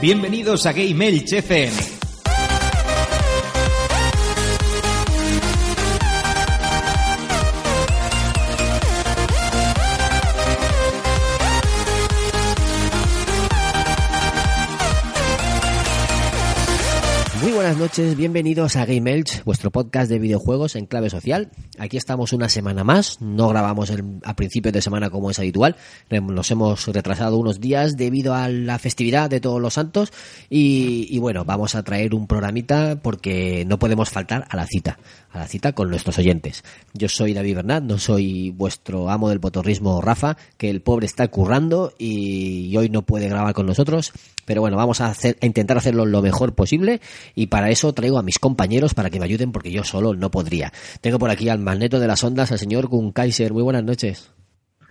Bienvenidos a Game Elch FM. buenas noches, bienvenidos a Game Elch, vuestro podcast de videojuegos en clave social. Aquí estamos una semana más, no grabamos a principios de semana como es habitual, nos hemos retrasado unos días debido a la festividad de todos los santos y, bueno, vamos a traer un programita porque no podemos faltar a la cita, a la cita con nuestros oyentes. Yo soy David Bernat, no soy vuestro amo del potorrismo Rafa, que el pobre está currando y hoy no puede grabar con nosotros, pero bueno, vamos a, hacer, a intentar hacerlo lo mejor posible y para eso traigo a mis compañeros para que me ayuden porque yo solo no podría. Tengo por aquí al magneto de las ondas, al señor Gun Kaiser. Muy buenas noches.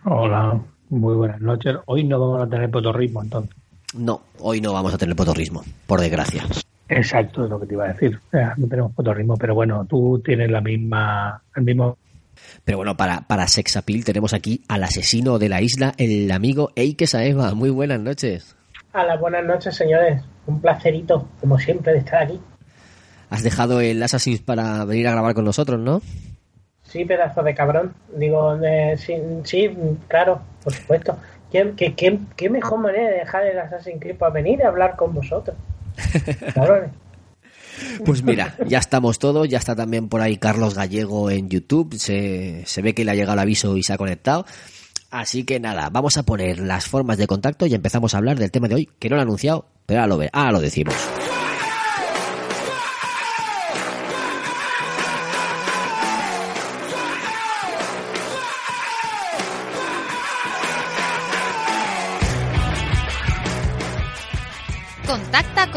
Hola, muy buenas noches. Hoy no vamos a tener potorrismo entonces. No, hoy no vamos a tener potorrismo, por desgracia. Exacto, es lo que te iba a decir. no tenemos potorrismo, pero bueno, tú tienes la misma, el mismo pero bueno, para, para Sexapil tenemos aquí al asesino de la isla, el amigo Eike Saeva. Muy buenas noches. Hola, buenas noches, señores. Un placerito, como siempre, de estar aquí has dejado el Assassin's para venir a grabar con nosotros, ¿no? Sí, pedazo de cabrón. Digo, sí, claro, por supuesto. ¿Qué, qué, qué, mejor manera de dejar el Assassin's Creed para venir a hablar con vosotros? Cabrones. Pues mira, ya estamos todos, ya está también por ahí Carlos Gallego en YouTube, se, se ve que le ha llegado el aviso y se ha conectado. Así que nada, vamos a poner las formas de contacto y empezamos a hablar del tema de hoy, que no lo he anunciado, pero ahora lo, ve, ahora lo decimos.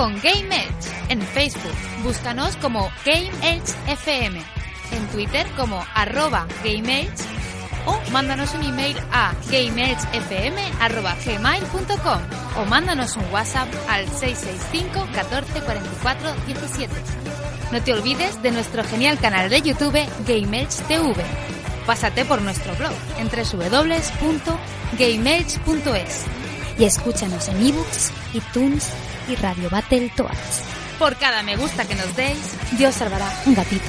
Con Game Edge. En Facebook, búscanos como Game Edge FM. En Twitter como arroba Game Edge. O mándanos un email a gameedgefm.gmail.com o mándanos un WhatsApp al 665 14 44 17. No te olvides de nuestro genial canal de YouTube Game Edge TV. Pásate por nuestro blog en www.gameedge.es y escúchanos en ebooks, iTunes y Radio Battle Toads. Por cada me gusta que nos deis, Dios salvará un gatito.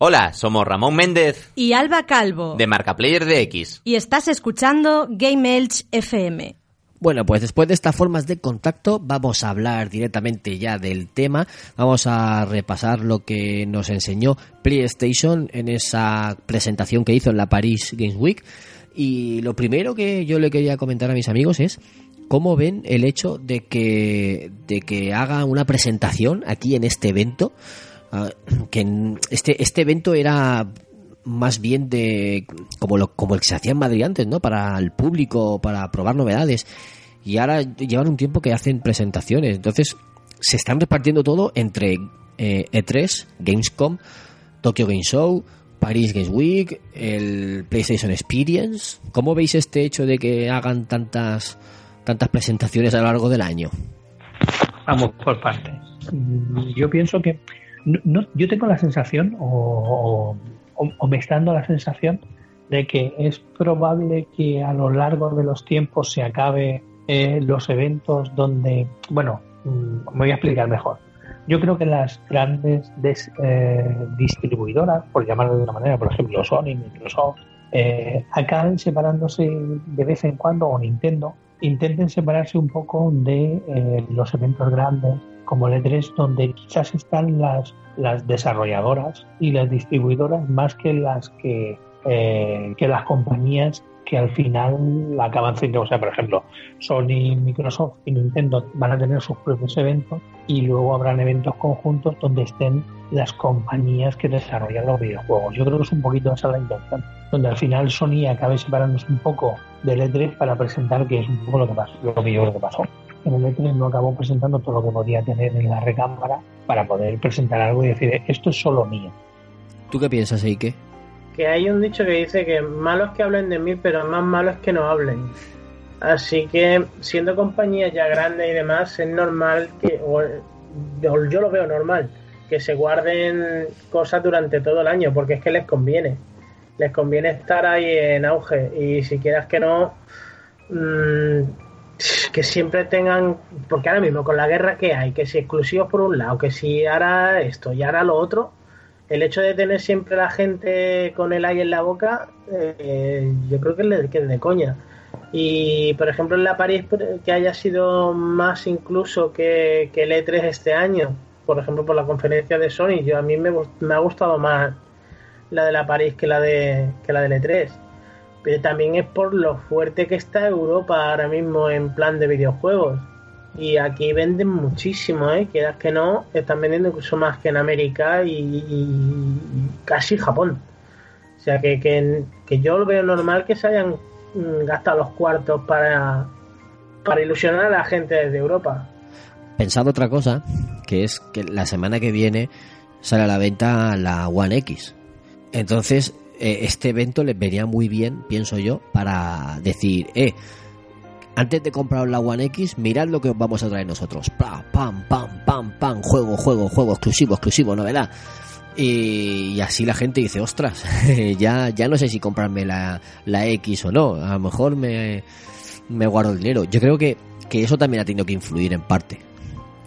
Hola, somos Ramón Méndez y Alba Calvo de Marca Player de X y estás escuchando Game Elch FM. Bueno, pues después de estas formas de contacto vamos a hablar directamente ya del tema. Vamos a repasar lo que nos enseñó PlayStation en esa presentación que hizo en la Paris Games Week. Y lo primero que yo le quería comentar a mis amigos es cómo ven el hecho de que, de que haga una presentación aquí en este evento. Ah, que este, este evento era más bien de como lo, como el que se hacía en Madrid antes, ¿no? Para el público, para probar novedades. Y ahora llevan un tiempo que hacen presentaciones. Entonces, se están repartiendo todo entre eh, E3, Gamescom, Tokyo Game Show, Paris Games Week, el PlayStation Experience. ¿Cómo veis este hecho de que hagan tantas tantas presentaciones a lo largo del año? Vamos por partes. Yo pienso que no, yo tengo la sensación o, o, me está dando la sensación de que es probable que a lo largo de los tiempos se acabe eh, los eventos donde, bueno, mm, me voy a explicar mejor. Yo creo que las grandes eh, distribuidoras, por llamarlo de una manera, por ejemplo Sony, Microsoft, eh, acaben separándose de vez en cuando, o Nintendo, intenten separarse un poco de los eventos grandes como el E3, donde quizás están las, las desarrolladoras y las distribuidoras más que las que, eh, que las compañías que al final acaban siendo, o sea, por ejemplo, Sony, Microsoft y Nintendo van a tener sus propios eventos y luego habrán eventos conjuntos donde estén las compañías que desarrollan los videojuegos. Yo creo que es un poquito esa la intención, donde al final Sony acabe separándose un poco del E3 para presentar que es un poco lo que pasó, lo que que pasó en el E3 no acabó presentando todo lo que podía tener en la recámara para poder presentar algo y decir, esto es solo mío. ¿Tú qué piensas, Eike? Que hay un dicho que dice que malos que hablen de mí, pero más malos que no hablen. Así que, siendo compañías ya grandes y demás, es normal que, o, yo lo veo normal, que se guarden cosas durante todo el año, porque es que les conviene. les conviene estar ahí en auge y si quieras que no, mm, que siempre tengan, porque ahora mismo con la guerra que hay, que si exclusivos por un lado, que si ahora esto y ahora lo otro, el hecho de tener siempre la gente con el aire en la boca, eh, yo creo que es de, que de coña. Y por ejemplo en la París que haya sido más incluso que, que el E3 este año, por ejemplo por la conferencia de Sony, yo a mí me, me ha gustado más la de la París que la de que la del E3. Pero también es por lo fuerte que está Europa ahora mismo en plan de videojuegos. Y aquí venden muchísimo, ¿eh? Quieras que no, están vendiendo incluso más que en América y, y casi Japón. O sea que, que, que yo lo veo normal que se hayan mm, gastado los cuartos para, para ilusionar a la gente desde Europa. Pensado otra cosa, que es que la semana que viene sale a la venta la One X. Entonces, eh, este evento les venía muy bien, pienso yo, para decir, eh, antes de comprar la One X, mirad lo que os vamos a traer nosotros. Pam, pam, pam, pam, pam, juego, juego, juego, exclusivo, exclusivo, novedad. Y, y así la gente dice, ostras, ya, ya no sé si comprarme la, la X o no. A lo mejor me, me guardo el dinero. Yo creo que, que eso también ha tenido que influir en parte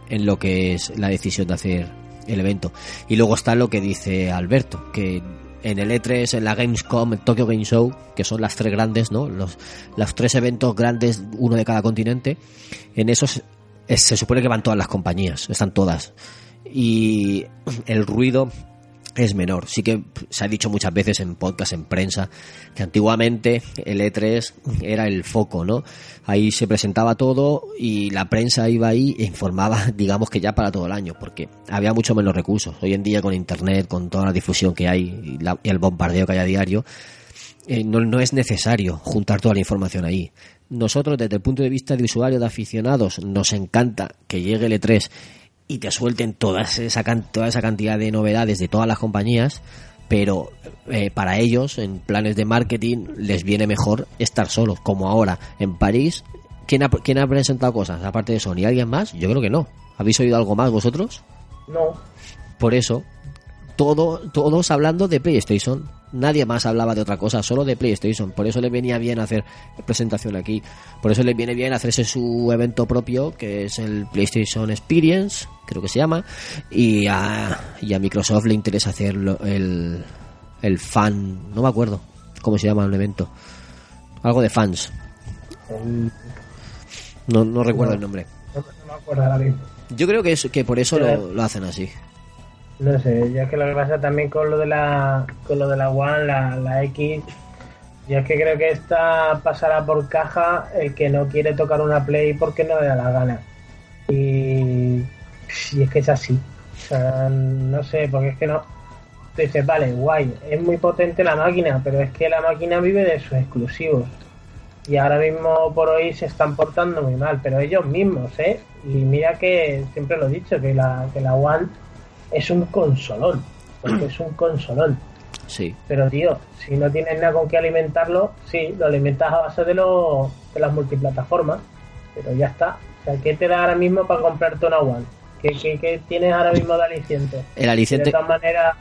en lo que es la decisión de hacer el evento. Y luego está lo que dice Alberto, que en el E3, en la Gamescom, en Tokyo Game Show, que son las tres grandes, ¿no? Los, tres eventos grandes, uno de cada continente, en esos es- se supone que van todas las compañías, están todas. Y el ruido es menor. Sí que se ha dicho muchas veces en podcast, en prensa, que antiguamente el E3 era el foco, ¿no? Ahí se presentaba todo y la prensa iba ahí e informaba, digamos que ya para todo el año, porque había mucho menos recursos. Hoy en día con internet, con toda la difusión que hay y, la- y el bombardeo que hay a diario, eh, no, no es necesario juntar toda la información ahí. Nosotros, desde el punto de vista de usuario, de aficionados, nos encanta que llegue el E3 y te suelten toda esa, toda esa cantidad de novedades de todas las compañías, pero eh, para ellos, en planes de marketing, les viene mejor estar solos, como ahora en París. ¿Quién ha, quién ha presentado cosas aparte de Sony? ¿Alguien más? Yo creo que no. ¿Habéis oído algo más vosotros? No, Por eso, todo, todos hablando de PlayStation. Nadie más hablaba de otra cosa, solo de PlayStation. Por eso le venía bien hacer presentación aquí. Por eso le viene bien hacerse su evento propio, que es el PlayStation Experience, creo que se llama. Y a, y a Microsoft le interesa hacer el, el fan, no me acuerdo cómo se llama el evento. Algo de fans. No, no recuerdo el nombre. Yo creo que, es, que por eso lo, lo hacen así. No sé, ya que lo que pasa también con lo de la con lo de la One, la, la X, yo es que creo que esta pasará por caja el que no quiere tocar una Play porque no le da la gana. Y, y es que es así. O sea, no sé, porque es que no. Dices, vale, guay, es muy potente la máquina, pero es que la máquina vive de sus exclusivos. Y ahora mismo por hoy se están portando muy mal, pero ellos mismos, ¿eh? Y mira que siempre lo he dicho, que la, que la One es un consolón, porque es un consolón. Sí. Pero tío, si no tienes nada con qué alimentarlo, sí, lo alimentas a base de, lo, de las multiplataformas, pero ya está. O sea, ¿qué te da ahora mismo para comprarte una One? ¿Qué, qué, qué tienes ahora mismo de aliciente? El aliciente, De todas maneras,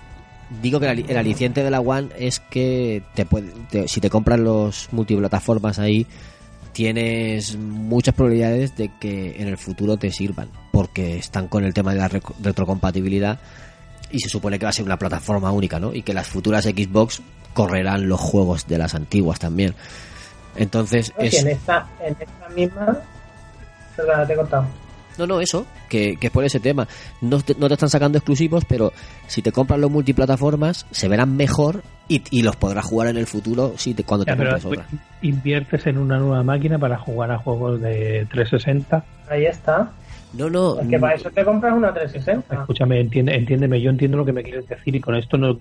digo que el aliciente de la One es que te puede, te- si te compras los multiplataformas ahí, tienes muchas probabilidades de que en el futuro te sirvan, porque están con el tema de la retrocompatibilidad y se supone que va a ser una plataforma única, ¿no? Y que las futuras Xbox correrán los juegos de las antiguas también. Entonces, es, en esta, en esta misma. Perdona, te he cortado. No, no, eso, que, que es por ese tema. No te, no te están sacando exclusivos, pero si te compras los multiplataformas, se verán mejor y, y los podrás jugar en el futuro si te, cuando te Ya, pero compres otra. inviertes en una nueva máquina para jugar a juegos de 360. Ahí está. No, no. Es que para eso te compras una 360. Escúchame, entiende, entiéndeme, yo entiendo lo que me quieres decir y con esto no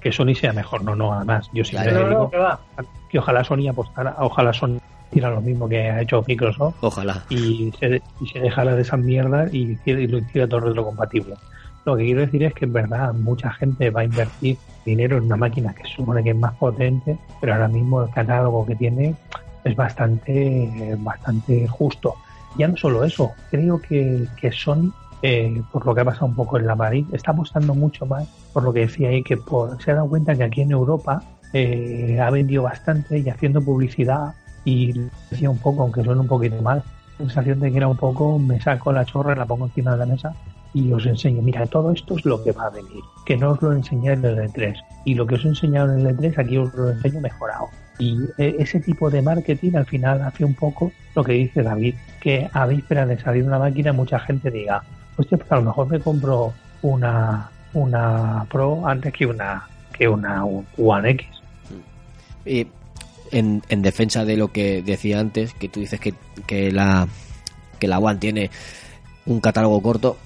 que Sony sea mejor, no, no, además, yo siempre Claro. No, digo no, que va. que ojalá Sony apostara, ojalá Sony hiciera lo mismo que ha hecho Microsoft Ojalá. y se, y se dejara de esas mierdas y, lo hiciera todo retrocompatible. Lo que quiero decir es que es verdad, mucha gente va a invertir dinero en una máquina que supone que es más potente, pero ahora mismo el catálogo que tiene es bastante, bastante justo. Ya no solo eso, creo que, que Sony, eh, por lo que ha pasado un poco en la París, está apostando mucho más por lo que decía ahí, que por, se ha dado cuenta que aquí en Europa eh, ha vendido bastante y haciendo publicidad y decía un poco, aunque suene un poquito mal, sensación de que era un poco, me saco la chorra, la pongo encima de la mesa y os enseño, mira, todo esto es lo que va a venir, que no os lo enseñé en el E3 y lo que os he enseñado en el E3 aquí os lo enseño mejorado. Y eh, ese tipo de marketing al final hace un poco lo que dice David, que a vísperas de salir una máquina mucha gente diga, hostia, pues a lo mejor me compro una, una Pro antes que una, que una One X. Y en, en defensa de lo que decía antes, que tú dices que, que la que la One tiene un catálogo corto,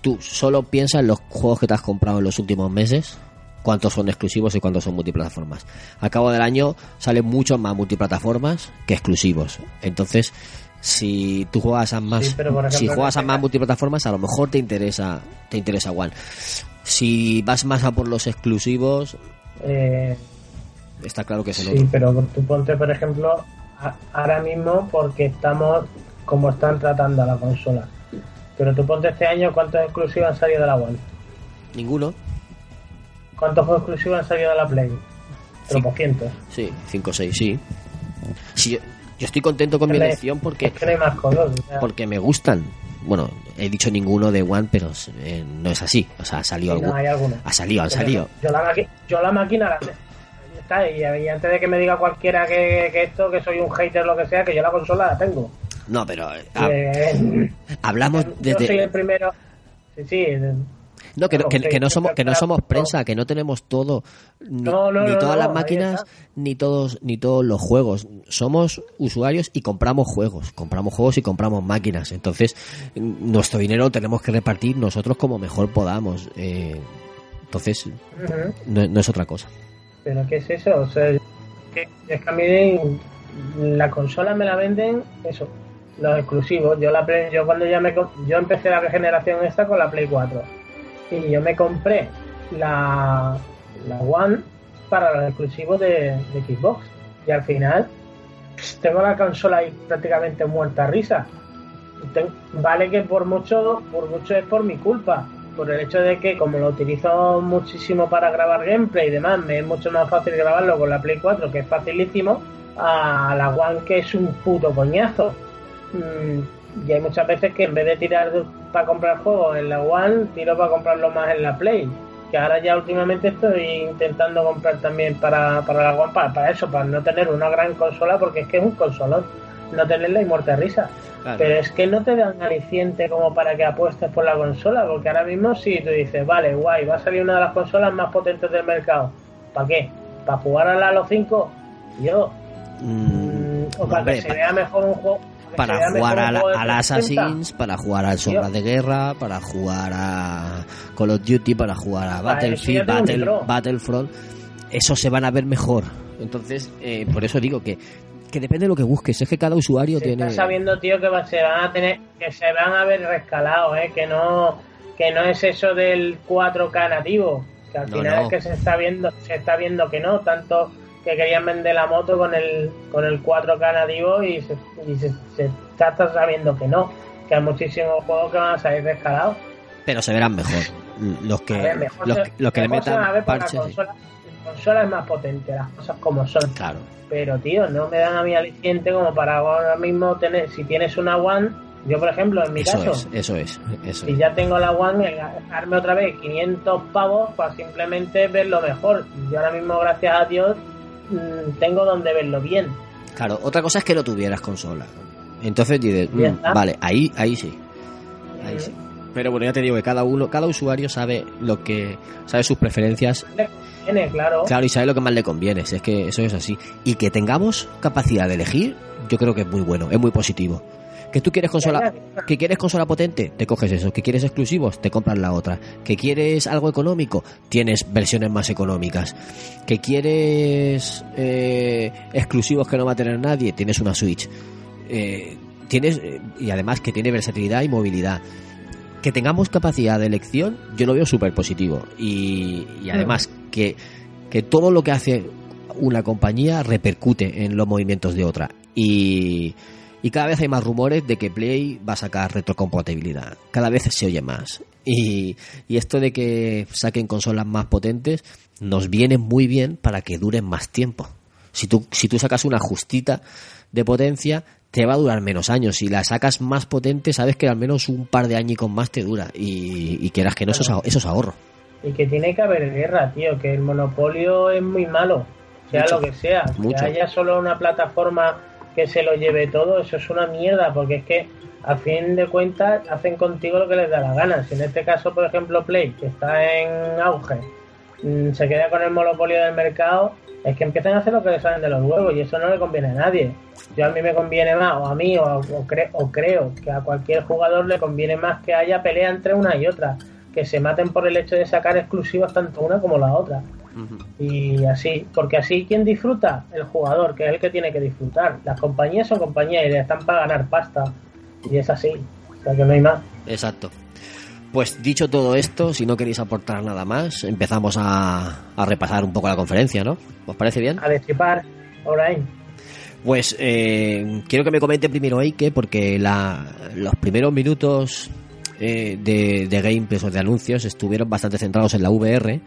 tú solo piensa en los juegos que te has comprado en los últimos meses, cuántos son exclusivos y cuántos son multiplataformas. Al cabo del año salen muchos más multiplataformas que exclusivos. Entonces, si tú juegas a más Sí, ejemplo, si juegas a más multiplataformas, a lo mejor te interesa te interesa One. Si vas más a por los exclusivos, Eh, está claro que es el sí, otro. pero tú ponte, por ejemplo, a- ahora mismo porque estamos como están tratando a la consola. Pero tú ponte este año cuántos exclusivos han salido de la One. Ninguno. ¿Cuántos juegos exclusivos han salido de la Play? Tropocientos. Sí, 5 o 6, sí. Sí, yo, yo estoy contento con mi elección porque Es que no hay más sea, porque me gustan. Bueno, he dicho ninguno de One, pero eh, no es así. O sea, ha salido sí, no, algún- hay algunos. Ha salido, Pero salido. Yo la, yo la máquina la y, y antes de que me diga cualquiera que, que esto, que soy un hater lo que sea, que yo la consola la tengo. No, pero eh, ha- Eh, hablamos yo soy el desde primero. Sí, sí. no que, claro, que- no somos que no somos prensa, que no tenemos todo ni, No, no, ni todas no, las máquinas ni todos ni todos los juegos. Somos usuarios y compramos juegos, compramos juegos y compramos máquinas. Entonces, nuestro dinero lo tenemos que repartir nosotros como mejor podamos. Eh, entonces, no es otra cosa. Pero ¿qué es eso? O sea, que, es que a mí la consola me la venden, eso, los exclusivos. Yo la Play- yo cuando ya me yo empecé la generación esta con la Play 4 y yo me compré la, la One para los exclusivos de, de Xbox y al final tengo la consola ahí prácticamente muerta a risa. Ten- vale que por mucho, por mucho es por mi culpa, por el hecho de que como lo utilizo muchísimo para grabar gameplay y demás, me es mucho más fácil grabarlo con la Play 4, que es facilísimo, a la One que es un puto coñazo. Mm, y hay muchas veces que en vez de tirar para comprar juegos en la One, tiro para comprarlo más en la Play. Que ahora ya últimamente estoy intentando comprar también para, para la One, para, para eso, para no tener una gran consola, porque es que es un consolón, no tenerla y muerte de risa. Pero es que no te dan aliciente como para que apuestes por la consola, porque ahora mismo si tú dices, vale, guay, va a salir una de las consolas más potentes del mercado. ¿Para qué? ¿Para jugar a la Halo 5? Yo. Mm, mm, o para hombre, que se vea mejor un juego. para jugar a la- 360. Assassin's, para jugar al Sombras Tío. de Guerra, para jugar a Call of Duty, para jugar a eso Battlefield, Battle-. Battlefront, esos se van a ver mejor. Entonces, eh, por eso digo que, que depende de lo que busques. Es que cada usuario se tiene. está sabiendo tío que va- se van a tener que se van a ver rescalados eh que no que no es eso del 4K nativo que al No, final no. es que se está viendo se está viendo que no tanto que querían vender la moto con el con el 4K nativo y se, y se, se está, está sabiendo que no que hay muchísimos juegos que van a salir rescalados Pero se verán mejor. Los que, ver, mejor los, se- que- los que le mejor a metan parches. Consola, la consola es más potente las cosas como son Claro. pero tío, no me dan a mí aliciente como para ahora mismo tener, si tienes una One, yo por ejemplo, en mi Eso caso, es, eso es. Eso si es. ya tengo la One, gastarme otra vez 500 pavos para simplemente verlo mejor. Yo ahora mismo, gracias a Dios, mm, tengo donde verlo bien. Claro, otra cosa es que no tuvieras consola. Entonces dices, mm, vale, ahí, ahí sí. Ahí sí. Pero bueno, ya te digo que cada uno, cada usuario sabe lo que, sabe sus preferencias, conviene, claro. claro, y sabe lo que más le conviene. si Es que eso es así. Y que tengamos capacidad de elegir, yo creo que es muy bueno, es muy positivo. Que tú quieres consola, que quieres consola potente, te coges eso. Que quieres exclusivos, te compras la otra. Que quieres algo económico, tienes versiones más económicas. Que quieres eh, exclusivos que no va a tener nadie, tienes una Switch. Eh, tienes eh, y además que tiene versatilidad y movilidad. Que tengamos capacidad de elección, yo lo veo súper positivo. Y, y además que, que todo lo que hace una compañía repercute en los movimientos de otra. Y, y cada vez hay más rumores de que Play va a sacar retrocompatibilidad. Cada vez se oye más. Y, y esto de que saquen consolas más potentes nos viene muy bien para que duren más tiempo. Si tú, si tú sacas una justita de potencia, te va a durar menos años. Si la sacas más potente, sabes que al menos un par de años más te dura. Y, y quieras que no, eso es, ahor- eso es ahorro. Y que tiene que haber guerra, tío, que el monopolio es muy malo, sea Mucho, lo que sea. mucho. Que haya solo una plataforma que se lo lleve todo, eso es una mierda, porque es que a fin de cuentas hacen contigo lo que les da la gana. Si en este caso, por ejemplo, Play, que está en auge, mm, se queda con el monopolio del mercado, es que empiezan a hacer lo que les salen de los huevos y eso no le conviene a nadie. Yo a mí me conviene más, o a mí, o, o cre- o creo que a cualquier jugador le conviene más que haya pelea entre una y otra, que se maten por el hecho de sacar exclusivas tanto una como la otra. Y así, porque así, ¿quién disfruta? El jugador, que es el que tiene que disfrutar. Las compañías son compañías y están para ganar pasta. Y es así, o sea que no hay más. Exacto. Pues dicho todo esto, si no queréis aportar nada más, empezamos a, a repasar un poco la conferencia, ¿no? ¿Os parece bien? A destripar, alright. Pues eh, quiero que me comente primero Eike, porque la, los primeros minutos eh, de, de gameplays o de anuncios estuvieron bastante centrados en la VR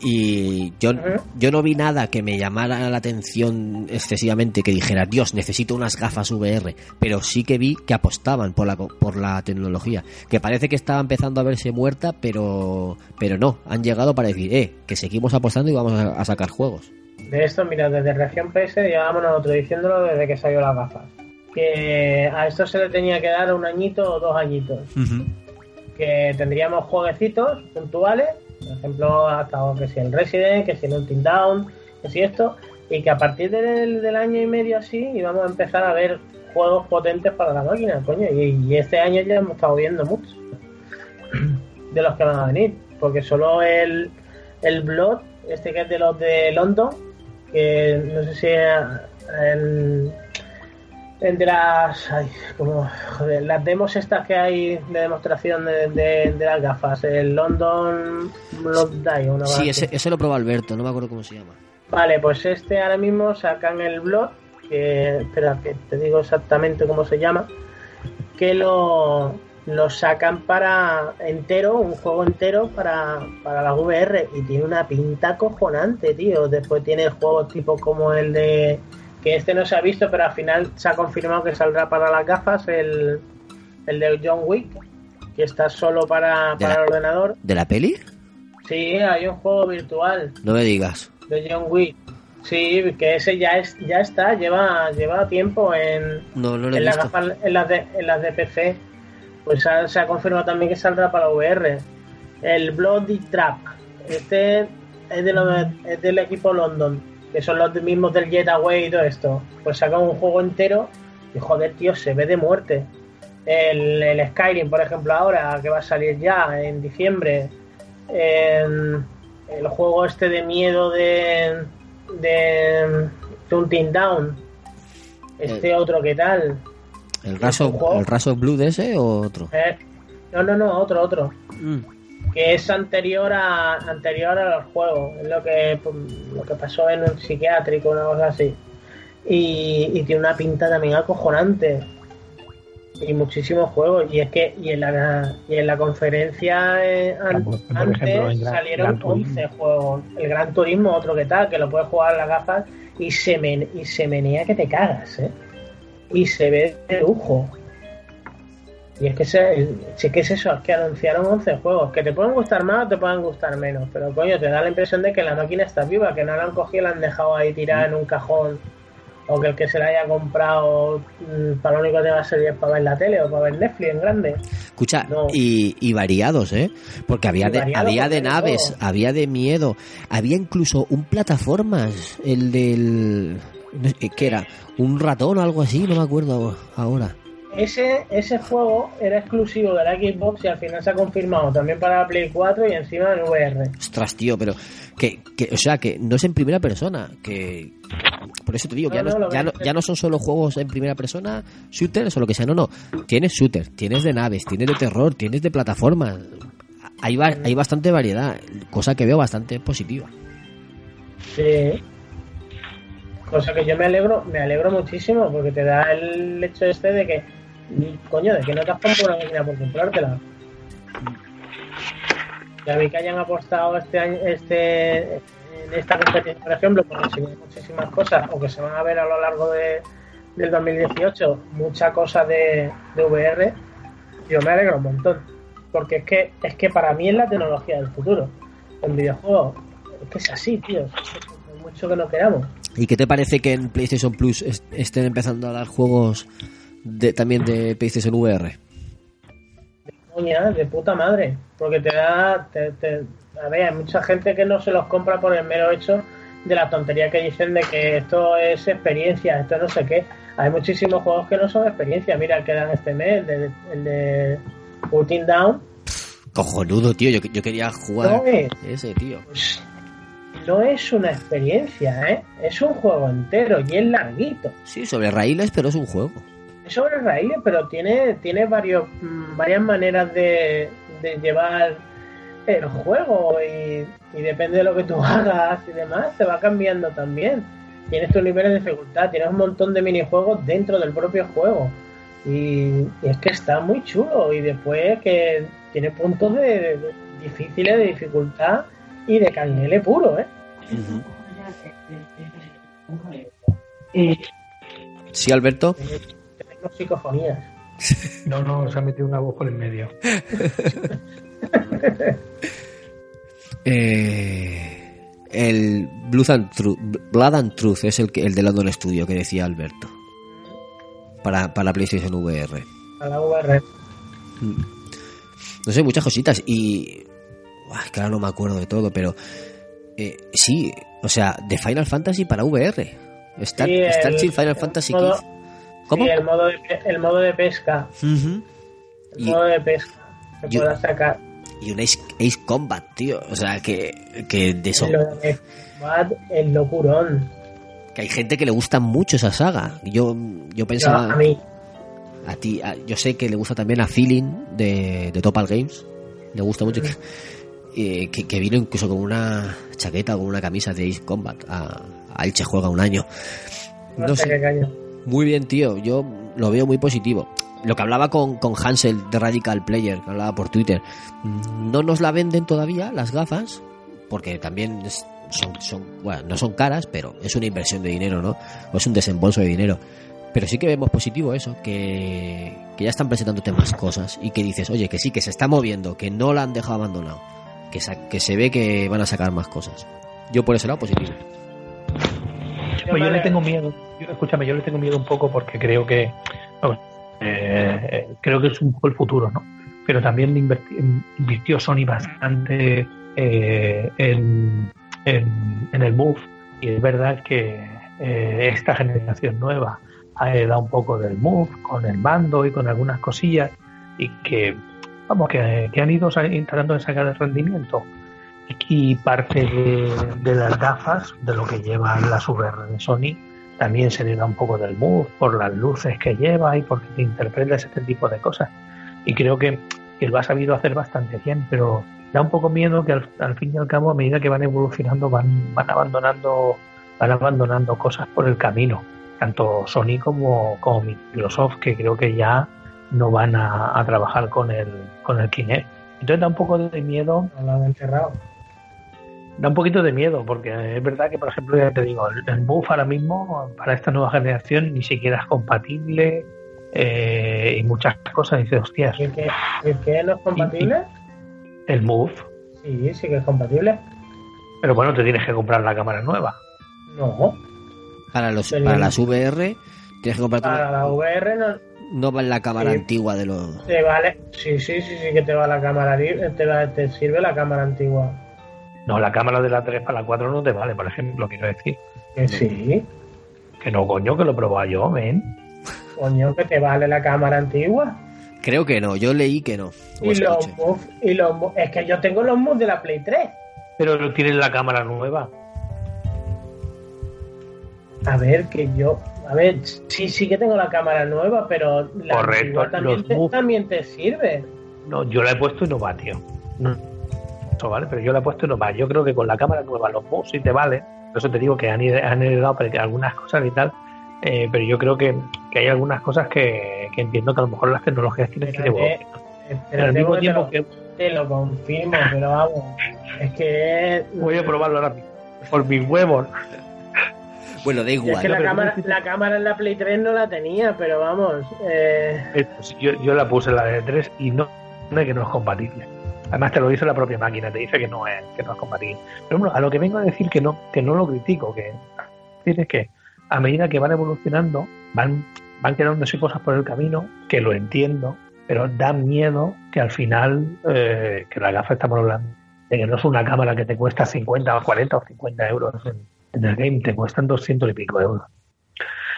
y yo, yo no vi nada que me llamara la atención excesivamente, que dijera, Dios, necesito unas gafas VR, pero sí que vi que apostaban por la, co- por la tecnología, que parece que estaba empezando a verse muerta, pero, pero no, han llegado para decir, eh, que seguimos apostando y vamos a, a sacar juegos. De esto, mira, desde Región PS llevábamos nosotros diciéndolo desde que salió las gafas. Que a esto se le tenía que dar un añito o dos añitos. Que tendríamos jueguecitos puntuales, por ejemplo, hasta que si el Resident, que si el Until Down, que si esto, y que a partir del, del año y medio así íbamos a empezar a ver juegos potentes para la máquina, coño. Y, este año ya hemos estado viendo muchos de los que van a venir, porque solo el, el Blood, este que es de los de London, que no sé si el de las ay, como, joder, las demos estas que hay de demostración de, de- de las gafas, el London Blood Die, una Sí, ese, ese lo probó Alberto, no me acuerdo cómo se llama. Vale, pues este ahora mismo sacan el blog, que espera que te digo exactamente cómo se llama, que lo, lo sacan para entero, un juego entero para, para la VR y tiene una pinta cojonante, tío. Después tiene juegos tipo como el de que este no se ha visto, pero al final se ha confirmado que saldrá para las gafas el, el de John Wick, que está solo para, ¿De para la- el ordenador. ¿De la peli? Sí, hay un juego virtual No me digas. de John Wick. Sí, que ese ya es ya está, lleva lleva tiempo en, No, no en, las gafas- en las de en las de PC. Pues ha- se ha confirmado también que saldrá para VR. El Bloody Trap. Este es, de es del equipo London, que son los mismos del Jetaway y todo esto. Pues sacan un juego entero y joder, tío, se ve de muerte. El, el Skyrim, por ejemplo, ahora que va a salir ya en diciembre. En el juego este de miedo de de Hunting Down. Este otro, ¿qué tal? ¿El raso, juego? el raso blue de ese o otro? Eh, no, no, no, otro, otro. Mm. Que es anterior a anterior a los juegos. Es lo que pues, lo que pasó en un psiquiátrico, una cosa así. Y, y tiene una pinta también acojonante. Y muchísimos juegos. Y es que y en la, y en la conferencia eh, Por- antes ejemplo, en Gran- salieron Gran Turismo. 11 juegos. El Gran Turismo, otro que tal, que lo puedes jugar en las gafas y se, men- y se menea que te cagas, ¿eh? Y se ve de lujo. Y es que, se, sí que es eso, es que anunciaron 11 juegos, que te pueden gustar más o te pueden gustar menos, pero coño, te da la impresión de que la máquina está viva, que no la han cogido y la han dejado ahí tirada en un cajón, o que el que se la haya comprado mm, para lo único que te va a servir es para ver la tele o para ver Netflix en grande. Escucha, No. y, y variados, ¿eh? Porque había de, había de naves, todo. había de miedo, había incluso un plataformas, el del... ¿Qué era? ¿Un ratón o algo así? No me acuerdo ahora. Ese, ese juego era exclusivo de la Xbox y al final se ha confirmado también para la Play 4 y encima en VR. Ostras, tío, pero que, que, o sea, que no es en primera persona, que por eso te digo, No, ya, no, ya, no, ya no son solo juegos en primera persona, shooters o lo que sea, no, no, tienes shooter, tienes de naves, tienes de terror, tienes de plataformas, hay, va- hay bastante variedad, cosa que veo bastante positiva. Sí. Cosa que yo me alegro, me alegro muchísimo porque te da el hecho este de que, coño, de que no te has comprado una máquina por comprártela. Y a que hayan apostado este año, este, en esta competencia, por ejemplo, por enseñar muchísimas cosas, o que se van a ver a lo largo de, del 2018, mucha cosa de, de VR, yo me alegro un montón. Porque es que, es que para mí es la tecnología del futuro. En videojuegos, es que es así, tío. Es mucho que no queramos. ¿Y qué te parece que en PlayStation Plus est- estén empezando a dar juegos de, también de PlayStation VR? Coña, de puta madre. Porque te da. Te, te- a ver, hay mucha gente que no se los compra por el mero hecho de la tontería que dicen de que esto es experiencia, esto no sé qué. Hay muchísimos juegos que no son experiencia. Mira, el que dan este mes, el de, el de Putting Down. Cojonudo, tío. Yo, yo quería jugar No es, ese, tío. pues, no es una experiencia, ¿eh? Es un juego entero y es larguito. Sí, sobre raíles, pero es un juego. Sobre raíles, pero tiene, tiene varios, mm, varias maneras de, de llevar el juego y, y depende de lo que tú hagas y demás, te va cambiando también. Tienes tus niveles de dificultad, tienes un montón de minijuegos dentro del propio juego. Y, y es que está muy chulo y después que tiene puntos de, de- difíciles de dificultad y de canguele puro, ¿eh? Sí, Alberto. Tenemos psicofonías. No, no, se ha metido una voz por el medio. Eh, el Blood and, Truth, Blood and Truth es el, que, el de London Studio que decía Alberto. Para, para PlayStation VR. A la VR. No sé, muchas cositas. Y. Buah, es que ahora no me acuerdo de todo, pero. eh, sí, o sea, de Final Fantasy para VR. Star, Sí, el- Starship Final el Fantasy modo-. ¿Cómo? Sí, el modo de, el modo de pesca. El Y- modo de pesca. Que Yo- puedas sacar. Y un Ace, Ace Combat, tío. O sea, que, que de eso. De Combat, el locurón. Que hay gente que le gusta mucho esa saga. Yo, yo Yo, pensaba. a mí. A ti, a- yo sé que le gusta también a Feeling de, de Topal Games. Le gusta mucho. Que, eh, que, que vino incluso con una chaqueta o con una camisa de Ace Combat a, a Elche Juega un año. No, No sé qué caño. Muy bien, tío. Yo lo veo muy positivo. Lo que hablaba con, con Hansel de Radical Player, que hablaba por Twitter. No nos la venden todavía las gafas, porque también son, bueno, no son caras, pero es una inversión de dinero, ¿no? O es un desembolso de dinero. Pero sí que vemos positivo eso, que, que ya están presentándote más cosas y que dices, oye, que sí, que se está moviendo, que no la han dejado abandonado, que, que se ve que van a sacar más cosas. Yo por ese lado positivo. Pues yo le tengo miedo, yo- escúchame, yo le tengo miedo un poco porque creo que eh, eh, creo que es un poco el futuro, ¿no? Pero también invirtió Sony bastante eh, en, en, en el Move. Y es verdad que eh, esta generación nueva ha heredado un poco del Move con el mando y con algunas cosillas y que vamos que, que han ido tratando de sacar el rendimiento y parte de, las gafas, de lo que llevan las VR de Sony, también se le da un poco del move por las luces que lleva y porque te interpreta este tipo de cosas. Y creo que, que lo ha sabido hacer bastante bien, pero da un poco miedo que al, al fin y al cabo, a medida que van evolucionando, van, van abandonando van abandonando cosas por el camino, tanto Sony como, como Microsoft, que creo que ya no van a, trabajar con el, con el Kinect. Entonces da un poco de miedo Lo han enterrado. Da un poquito de miedo, porque es verdad que, por ejemplo, ya te digo, el, el Move ahora mismo, para esta nueva generación, ni siquiera es compatible eh, y muchas cosas. Dices, hostias, ¿Y el que, el que no es compatible? el Move, Sí, sí que es compatible. pero bueno, te tienes que comprar la cámara nueva. No. Para, los, Pero- para las VR, tienes que comprar Para la VR no no va en la cámara Sí. antigua de los. te vale. Sí, sí, sí, sí que te va la cámara. Te, va- te sirve la cámara antigua. No, la cámara de la 3 para la 4 no te vale, por ejemplo, quiero decir. Que sí. Que no, coño, que lo he probado yo, ven. Coño, que te vale la cámara antigua. Creo que no, yo leí que no. Y los move, y los Es que yo tengo los moves de la Play 3. Pero tienes la cámara nueva. A ver, que yo. A ver, sí, sí que tengo la cámara nueva, pero la Correcto, antigua también los te, también te sirve. No, yo la he puesto y no va, tío. No. Vale, pero yo la he puesto y no va. Yo creo que con la cámara nueva los moves sí te vale. Por eso te digo que han, han heredado algunas cosas y tal. eh, pero yo creo que, que hay algunas cosas que, que entiendo que a lo mejor las tecnologías tienen que espérate Pero al mismo tiempo que, Te lo confirmo, pero vamos. Es que. Voy a probarlo ahora mismo. Por mis huevos. Bueno, da Es igual. que la cámara, la cámara en la Play 3 no la tenía, pero vamos. Eh, yo la puse en la de 3 y no, no es que no es compatible. Además te lo dice la propia máquina, te dice que no es, que no es compatible. Pero bueno, a lo que vengo a decir que no, que no lo critico, que es que a medida que van evolucionando, van, van quedándose cosas por el camino, que lo entiendo, pero da miedo que al final, eh, que la gafa estamos hablando, de que no es una cámara que te cuesta 50 o 40 o 50 euros en, el game, te cuestan 200 y pico euros.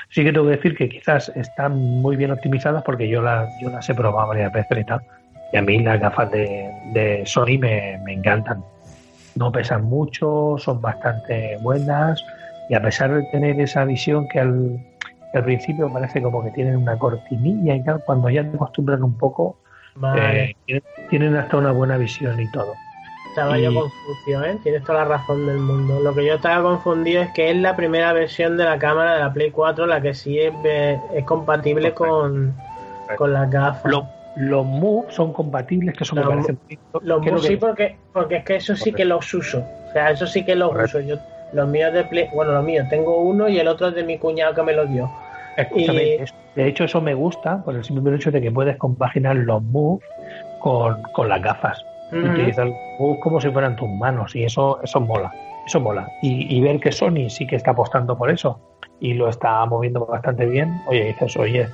Sí que tengo que decir que quizás están muy bien optimizadas porque yo las, yo las he probado varias veces y tal. Y a mí las gafas de, de Sony me, me encantan. No pesan mucho, son bastante buenas y a pesar de tener esa visión que al, que al principio parece como que tienen una cortinilla y tal, cuando ya te acostumbran un poco, eh, tienen, tienen hasta una buena visión y todo. Estaba yo confuso, ¿eh? Tienes toda la razón del mundo. Lo que yo estaba confundido es que es la primera versión de la cámara de la Play 4 la que sí es, es compatible con, con las gafas. Lo- los Move son compatibles, que eso me Los parece Los que es lo Move sí, que- porque, porque es que eso sí que los uso. O sea, eso sí que los Correcto. uso. Yo, los míos de Play, bueno, los míos, tengo uno y el otro es de mi cuñado que me lo dio. Escúchame, Y- de hecho eso me gusta por el simple hecho de que puedes compaginar los moves con, con las gafas. Ujú. utilizar los moves como si fueran tus manos y eso, eso mola. Eso mola. Y, y ver que Sony sí que está apostando por eso y lo está moviendo bastante bien. Oye, dices, oye,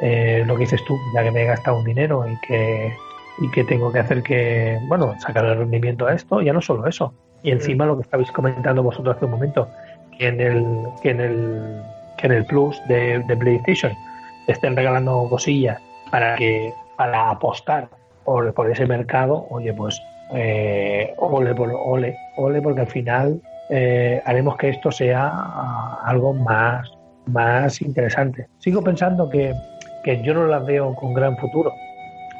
eh, lo que dices tú, ya que me he gastado un dinero y que, y que tengo que hacer que, bueno, sacar el rendimiento a esto, ya no solo eso. Y encima lo que estabais comentando vosotros hace un momento, que en el, que en el, que en el Plus de, de PlayStation te estén regalando cosillas para que, para apostar por, por ese mercado, oye, pues eh, ole, por, ole, ole, porque al final eh, haremos que esto sea algo más, más interesante. Sigo pensando que, que yo no las veo con gran futuro,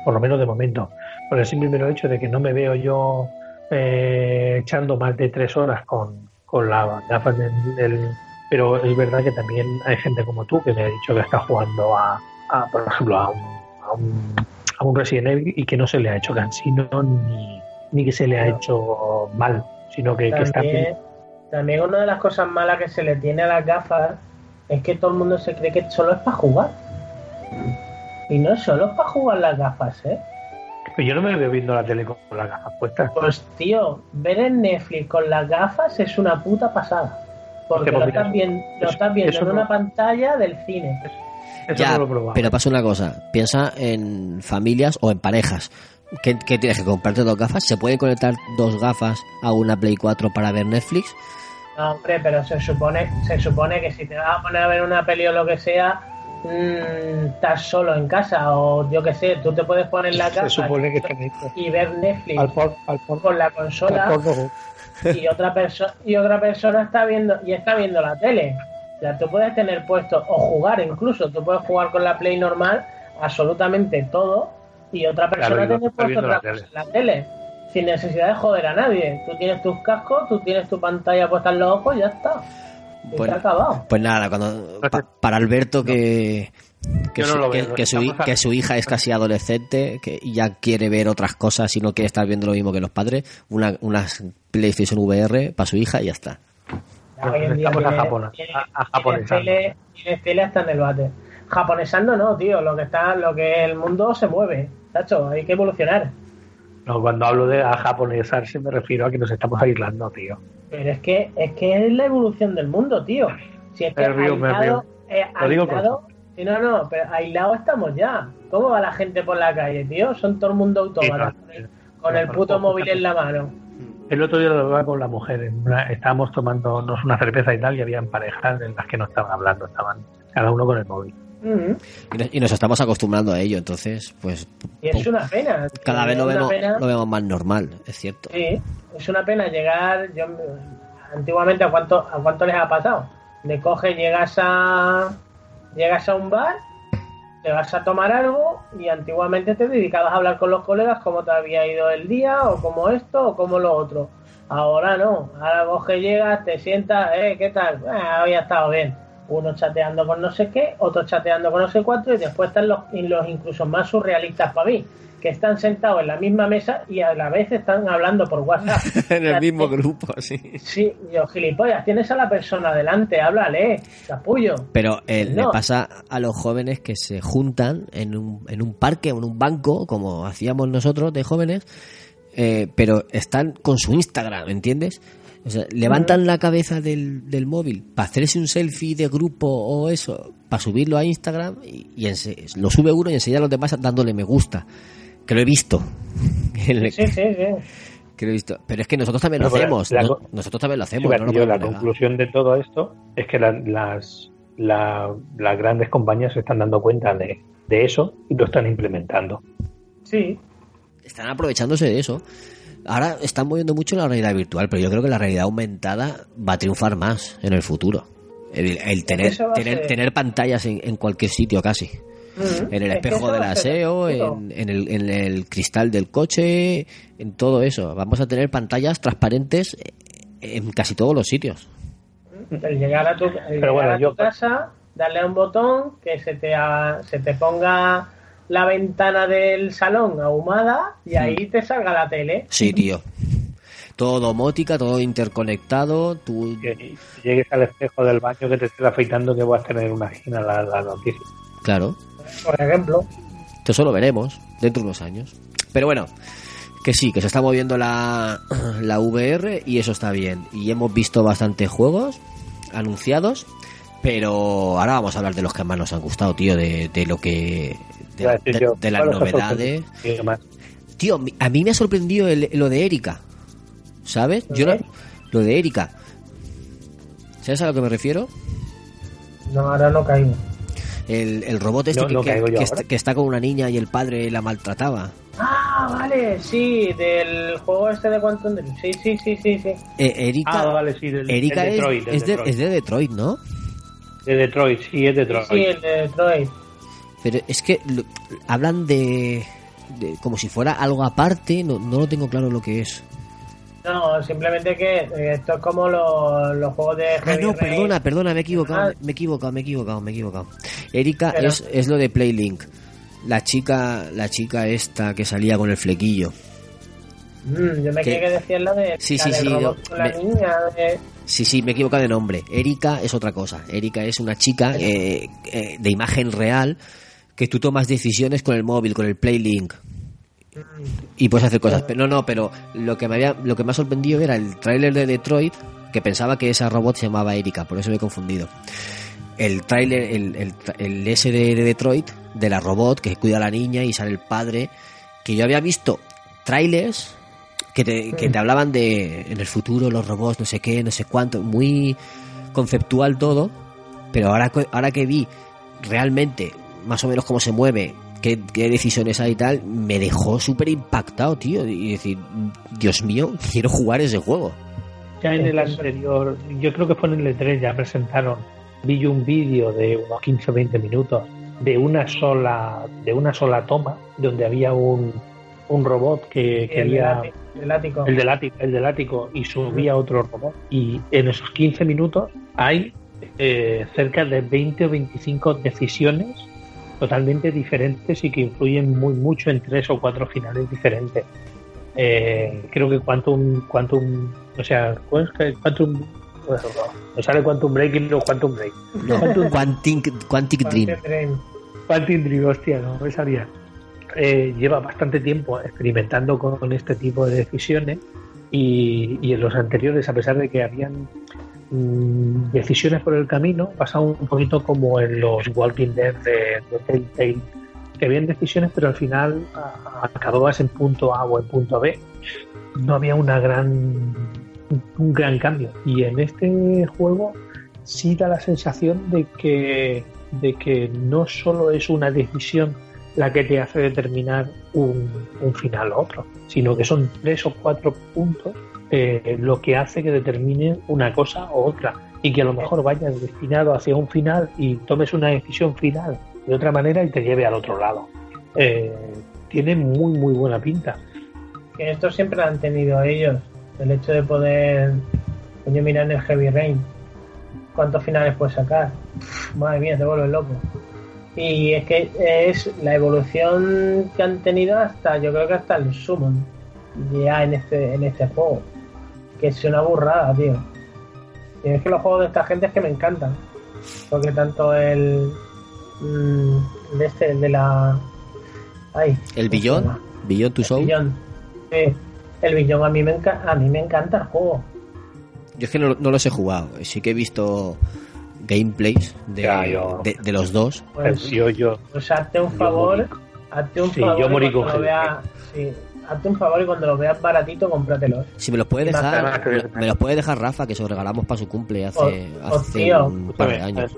por lo menos de momento, por el simple hecho de que no me veo yo eh, echando más de tres horas con, con las gafas del, del- Pero es verdad que también hay gente como tú que me ha dicho que está jugando a, a, por ejemplo, a un, a un, a un Resident Evil y que no se le ha hecho cansino ni, ni que se le ha No. hecho mal, sino que, que está bien. También, también una de las cosas malas que se le tiene a las gafas es que todo el mundo se cree que solo es para jugar. Y no solo es para jugar las gafas, ¿eh? Pero yo no me veo viendo la tele con las gafas puestas. Pues tío, ver en Netflix con las gafas es una puta pasada. Porque pues lo estás viendo, lo estás viendo eso en no- una pantalla del cine. Eso Ya, no lo pero pasa una cosa, piensa en familias o en parejas. ¿Qué, qué tienes que comprarte dos gafas? ¿Se pueden conectar dos gafas a una Play 4 para ver Netflix? No, hombre, pero se supone, se supone que si te vas a poner a ver una peli o lo que sea, mm, estás solo en casa o yo que sé, tú te puedes poner la que en esto. y ver Netflix Al por, al por, con la consola y otra persona y otra persona está viendo y está viendo la tele. O sea, tú puedes tener puesto o jugar incluso, tú puedes jugar con la Play normal absolutamente todo y otra persona tiene puesto otra la cosa tele. en la tele sin necesidad de joder a nadie. Tú tienes tus cascos, tú tienes tu pantalla puesta en los ojos y ya está. Pues-. Pues nada, cuando, pa- para Alberto que, que, no su, que- veo, que su, que hija es casi adolescente, que ya quiere ver otras cosas y no quiere estar viendo lo mismo que los padres, una, unas PlayStation VR para su hija y ya está. Ya, hoy en día Estamos a Japón, tiene- a- a tiene japonesando. tele hasta en el bate. Japonesando no, tío, lo que está, lo que el mundo se mueve, tacho, hay que evolucionar. No, cuando hablo de a japonesarse me refiero a que nos estamos aislando, tío. Pero es que es que es la evolución del mundo, tío. Si es que Me río, me aislado, eh, Lo digo con- aislado, sí, no, no, pero aislado estamos ya. ¿Cómo va la gente por la calle, tío? Son todo el mundo autómata, Sí, con claro. el, con el puto móvil en la mano. El otro día lo hablaba con la mujer. una- estábamos tomándonos una cerveza y tal, y habían parejas en las que no estaban hablando, estaban cada uno con el móvil. Y nos, y nos estamos acostumbrando a ello, entonces, pues Y es una pena. cada vez lo vemos, pena. lo vemos más normal, es cierto. Sí, es una pena llegar. Yo, antiguamente, ¿a cuánto, ¿a cuánto les ha pasado? De coge, llegas a. Llegas a un bar, te vas a tomar algo y antiguamente te dedicabas a hablar con los colegas cómo te había ido el día o cómo esto o cómo lo otro. Ahora no, ahora coge, llegas, te sientas, eh, ¿qué tal? Ah, hoy ha estado bien. Uno chateando con no sé qué, otro chateando con no sé cuánto, y después están los, los incluso más surrealistas para mí, que están sentados en la misma mesa y a la vez están hablando por WhatsApp. en el mismo grupo, sí. Sí, yo, gilipollas, tienes a la persona delante, háblale, capullo. Pero eh, le pasa a los jóvenes que se juntan en un, en un parque o en un banco, como hacíamos nosotros de jóvenes, eh, pero están con su Instagram, ¿entiendes? O sea, levantan la cabeza del, del móvil para hacerse un selfie de grupo o eso, para subirlo a Instagram y, y ense- lo sube uno y enseña a los demás dándole me gusta. Que lo he visto. Sí, sí, sí. que lo he visto. Pero es que nosotros también lo hacemos. la ¿no? co- Nosotros también lo Sí, hacemos. no lo yo, la negar. conclusión de todo esto es que la- las, la- las grandes compañías se están dando cuenta de, de eso y lo están implementando. Sí, están aprovechándose de eso. Ahora están moviendo mucho la realidad virtual, pero yo creo que la realidad aumentada va a triunfar más en el futuro. El, el tener, a tener, ser- tener pantallas en, en cualquier sitio casi. En el espejo del a aseo, en, en el, en el cristal del coche, en todo eso. Vamos a tener pantallas transparentes en casi todos los sitios. El llegar a tu, el llegar bueno, a tu yo- casa, darle a un botón, que se te, ha- se te ponga la ventana del salón ahumada y ahí te salga la tele. Sí, tío. Todo domótica, todo interconectado. Tú... Que llegues al espejo del baño que te estés afeitando que vas a tener una esquina la, la noticia. Claro. Por ejemplo, Esto eso lo veremos dentro de unos años. Pero bueno, que sí, que se está moviendo la, la VR y eso está bien. Y hemos visto bastantes juegos anunciados, pero ahora vamos a hablar de los que más nos han gustado, tío, de, de lo que... De, las ¿cuál os ha novedades. Tío, a mí me ha sorprendido el- lo de Erika. ¿Sabes? ¿Lo Yo no- lo de Erika. ¿Sabes a lo que me refiero? no, ahora no caigo. El, el robot este No, que, no está, que está con una niña y el padre la maltrataba. Ah, vale, sí, del juego este de Quantum Dream. Sí, sí, sí, sí, sí. Eh, Erika, Ah, vale, sí, del, Erika del es- Detroit. del es, de, Detroit. es de Detroit, ¿no? De Detroit, sí, es Detroit. Sí, el de Detroit. Pero es que lo- hablan de, de- como si fuera algo aparte, no, no lo tengo claro lo que es. No, simplemente que eh, esto es como los, los juegos de Ah, Heavy no, Rain. perdona, perdona, me he equivocado, Ah. me he equivocado, me he equivocado, me he equivocado. Erika Pero- es, es lo de Playlink. La chica, la chica esta que salía con el flequillo. Mm, yo me que decías la de Sí, la sí, sí, la me- niña. de- Sí, sí, me he equivocado de nombre. Erika es otra cosa. Erika es una chica eh, eh, de imagen real que tú tomas decisiones con el móvil, con el Playlink. Y puedes hacer cosas. No, no, pero lo que me había, lo que me ha sorprendido era el tráiler de Detroit, que pensaba que esa robot se llamaba Erika, por eso me he confundido. El tráiler, el, el, el S de, de Detroit, de la robot que cuida a la niña y sale el padre, que yo había visto trailers que te, que te hablaban de en el futuro los robots, no sé qué, no sé cuánto, muy conceptual todo, pero ahora, ahora que vi realmente más o menos cómo se mueve, qué, qué decisiones hay y tal, me dejó súper impactado, tío, y decir, Dios mío, quiero jugar ese juego. Ya en el anterior, yo creo que fue en el E3, ya presentaron, vi yo un vídeo de unos 15 o 20 minutos de una sola, de una sola toma, donde había un, un robot que el, quería del ático. el del ático, el del ático y subía otro robot. Y en esos 15 minutos hay eh, cerca de 20 o 25 decisiones totalmente diferentes y que influyen muy mucho en tres o cuatro finales diferentes. Eh, creo que Quantum, Quantum, o sea, ¿cuál es que Quantum, bueno, no, sale Quantum Break y no Quantum Break. No, Quantum- Quantic, Quantic Dream. Dream. Quantum Dream, hostia, no me sabía. Eh, lleva bastante tiempo experimentando con, con este tipo de decisiones y, y en los anteriores, a pesar de que habían mm, decisiones por el camino, pasaba un poquito como en los Walking Dead de, de Telltale, que habían decisiones, pero al final acababas en punto A o en punto B. No había una gran un gran cambio. Y en este juego sí da la sensación de que, de que no solo es una decisión la que te hace determinar un, un final u otro, sino que son tres o cuatro puntos eh, lo que hace que determine una cosa u otra y que a lo mejor vayas destinado hacia un final y tomes una decisión final de otra manera y te lleve al otro lado. Eh, tiene muy muy buena pinta. Esto siempre lo han tenido ellos. El hecho de poder. Coño, mirar en el Heavy Rain. cuántos finales puedes sacar. Madre mía, te vuelves loco. Y es que es la evolución que han tenido hasta, yo creo que hasta el Summon, ya en este, en este juego. Que es una burrada, tío. Y es que los juegos de esta gente es que me encantan. Porque tanto el. mm, de este, el de la. Ay, ¿El ¿cómo se billón? ¿Billón tu El soul? billón. Sí, el billón a mí me, enca- a mí me encanta el juego. Yo es que no, no los he jugado. Sí que he visto gameplays de, Ya, yo- de, de los dos. Pues, yo, yo, pues hazte un yo favor, morí. hazte un Sí, favor yo morí con sí, hazte un favor y cuando lo veas baratito, cómpratelos. Si me los puede Y más dejar, me, los puede dejar Rafa, que se los regalamos para su cumple hace, hace tío. un par de años.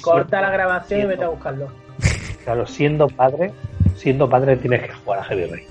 Corta la grabación y vete a buscarlo. Claro, siendo padre, siendo padre tienes que jugar a Heavy Rain.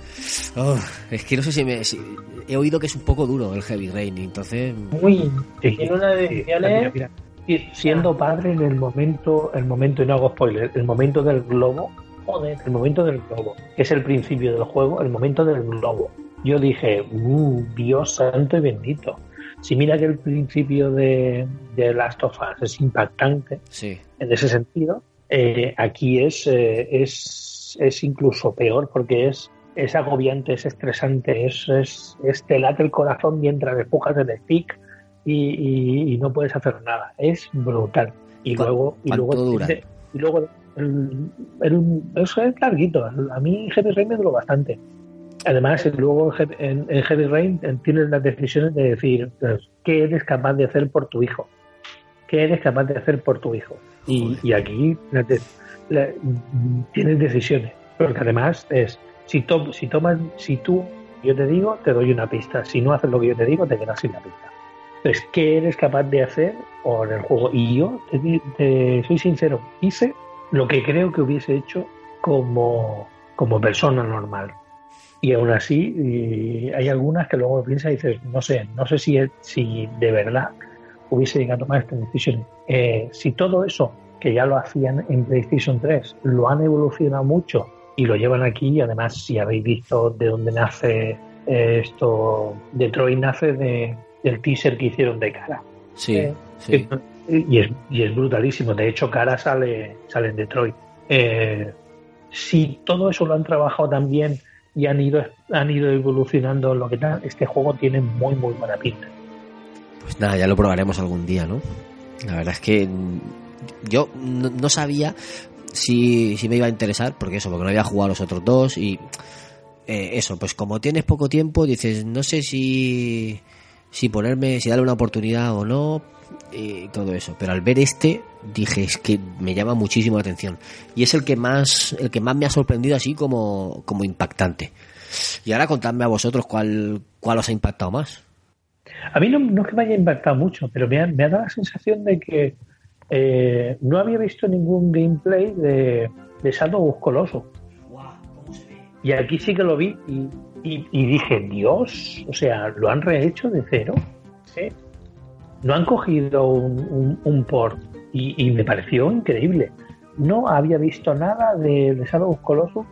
Oh, es que no sé si me. si- he oído que es un poco duro el Heavy Rain, entonces. Muy. Sí, sí, mira, mira. Y siendo padre en el momento, el momento, y no hago spoiler, el momento del globo, Joder. el momento del globo, que es el principio del juego, el momento del globo. Yo dije, "Mm, Dios santo y bendito. Si mira que el principio de, de Last of Us es impactante Sí. en ese sentido, eh, aquí es, eh, es, es incluso peor porque es, es agobiante, es estresante, es, es, es te late el corazón mientras empujas el stick y, y- y no puedes hacer nada. Es brutal. Y ¿Cuán- luego, y cuánto luego, dura? y luego el, el- eso es larguito. A mí Heavy Rain me duró bastante. Además, luego en, en- Heavy Rain eh, tienes las decisiones de decir pues, qué eres capaz de hacer por tu hijo. ¿Qué eres capaz de hacer por tu hijo? Y, y aquí la la- tienes decisiones. Porque además es, si, to- si tomas, si tú, yo te digo, te doy una pista. Si no haces lo que yo te digo, te quedas sin la pista. Entonces, ¿qué eres capaz de hacer en el juego? Y yo, te, te soy sincero, hice lo que creo que hubiese hecho como, como persona normal. Y aún así, y hay algunas que luego piensas y dices, no sé, no sé si, si de verdad hubiese llegado a tomar estas decisiones. Eh, si todo eso, que ya lo hacían en PlayStation 3, lo han evolucionado mucho y lo llevan aquí, y además, si habéis visto de dónde nace eh, esto, Detroit nace de, del teaser que hicieron de cara. Sí, Sí. sí. Y es, y es brutalísimo. De hecho, Cara sale, sale en Detroit. Eh, si todo eso lo han trabajado también y han ido, han ido evolucionando lo que tal, este juego tiene muy, muy buena pinta. Pues nada, ya lo probaremos algún día, ¿no? La verdad es que yo no, sabía si, me iba a interesar, porque eso, porque no había jugado los otros dos y eh, eso, pues como tienes poco tiempo, dices, no sé si, si ponerme, si darle una oportunidad o no, y todo eso. Pero al ver este, dije, es que me llama muchísimo la atención. Y es el que más, el que más me ha sorprendido así como, como impactante. Y ahora contadme a vosotros cuál, cuál os ha impactado más. A mí no, no es que me haya impactado mucho, pero me ha, me ha dado la sensación de que eh, no había visto ningún gameplay de, de Shadow Colossus. Y aquí sí que lo vi y, y- y dije, Dios, o sea, lo han rehecho de cero. Sí. No han cogido un, un, un port y, y me pareció increíble. No había visto nada de, de Shadow of Colossus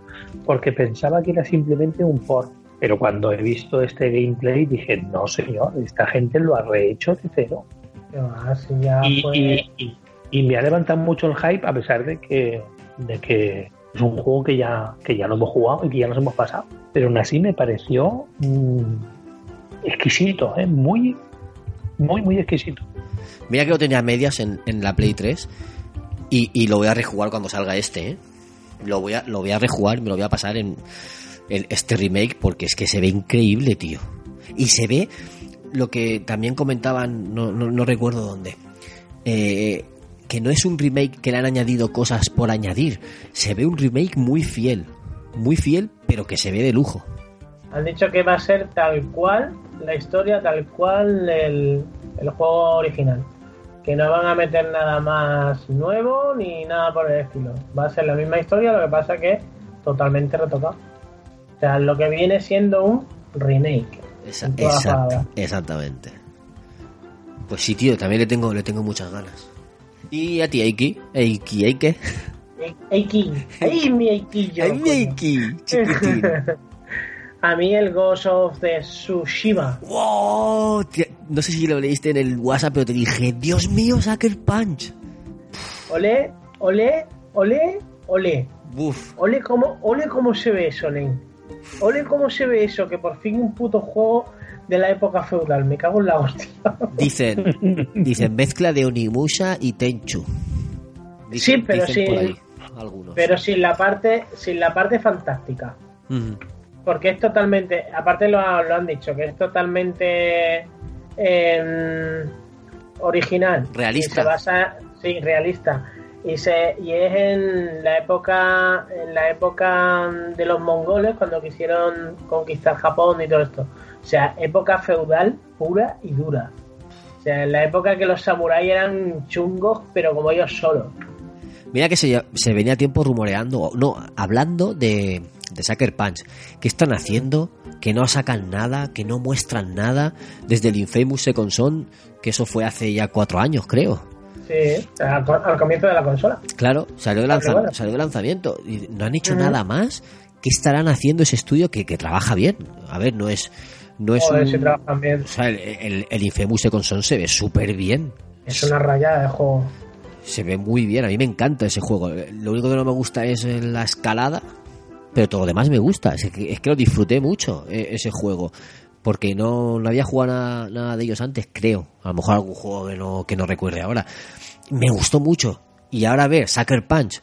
porque pensaba que era simplemente un port. Pero cuando he visto este gameplay dije, no señor, esta gente lo ha rehecho de cero. Va, si ya Y, fue- y me ha levantado mucho el hype a pesar de que, de que es un juego que ya, que ya lo hemos jugado y que ya nos hemos pasado. Pero aún así me pareció mm, exquisito, ¿eh? muy, muy, muy exquisito. Mira que lo tenía medias en, en la Play 3 y, y lo voy a rejugar cuando salga este, ¿eh? Lo voy a, lo voy a rejugar me lo voy a pasar en, en este remake porque es que se ve increíble, tío. Y se ve lo que también comentaban, no, no, no recuerdo dónde, eh, que no es un remake que le han añadido cosas por añadir. Se ve un remake muy fiel, muy fiel, pero que se ve de lujo. Han dicho que va a ser tal cual la historia, tal cual el, el juego original. Que no van a meter nada más nuevo ni nada por el estilo. Va a ser la misma historia, lo que pasa que totalmente retocado. O sea, lo que viene siendo un remake. Esa- exact- exactamente. Pues sí, tío, también le tengo, le tengo muchas ganas. Y a ti, Eiki, Eiki, Eike. Eiki, ¡ay, mi Eikillo! Ay, mi Eiki, chiquitín. a mí el Ghost of the Tsushima. ¡Wow! No sé si lo leíste en el WhatsApp, pero te dije, Dios mío, Sucker Punch. Ole, ole, ole, ole. Buf. Ole cómo, ole cómo se ve eso, Nen. Ole cómo se ve eso, que por fin un puto juego de la época feudal. Me cago en la hostia. Dicen, dicen mezcla de Onimusha y Tenchu. Sí, pero dicen sí. por ahí algunos. Pero sin la parte, sin la parte fantástica. Porque es totalmente, aparte lo, lo han dicho, que es totalmente em, original. Realista. Se basa, sí, realista. Y se y es en la época en la época de los mongoles cuando quisieron conquistar Japón y todo esto. O sea, época feudal pura y dura. O sea, en la época que los samuráis eran chungos, pero como ellos solos. Mira que se, se venía tiempo rumoreando, no, hablando de, de Sucker Punch. ¿Qué están haciendo? Que no sacan nada, que no muestran nada. Desde el Infamous Second Son, que eso fue hace ya cuatro años, creo. Sí, al, co- al comienzo de la consola. Claro, salió de, Ah, lanza- bueno. salió de lanzamiento. Y no han hecho nada más. ¿Qué estarán haciendo ese estudio que, que trabaja bien? A ver, no es. No es Joder, un- si trabajan bien. o sea, el, el, el Infamous Second Son se ve súper bien. Es una rayada de juego. Se ve muy bien, a mí me encanta ese juego. Lo único que no me gusta es la escalada, pero todo lo demás me gusta. Es que, es que lo disfruté mucho, eh, ese juego. Porque no, no había jugado nada, nada de ellos antes, creo. A lo mejor algún juego que no, que no recuerde ahora. Me gustó mucho. Y ahora ver Sucker Punch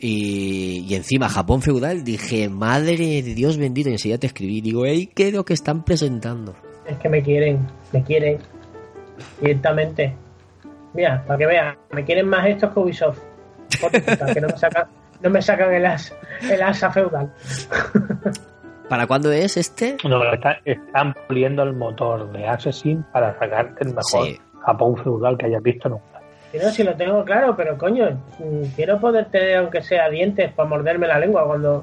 y, y encima Japón feudal, dije, madre de Dios bendito. Y enseguida te escribí, digo, hey, ¿qué es lo que están presentando? Es que me quieren, me quieren. Directamente. Mira, para que vean, me quieren más estos que Ubisoft. Puta, que no me sacan, no me sacan el, as, el asa feudal. ¿Para cuándo es este? No, pero está- están puliendo el motor de Assassin para sacarte el mejor Sí. Japón feudal que hayas visto nunca. Si no, si lo tengo claro, pero coño, mm, quiero poder tener, aunque sea dientes, para morderme la lengua cuando.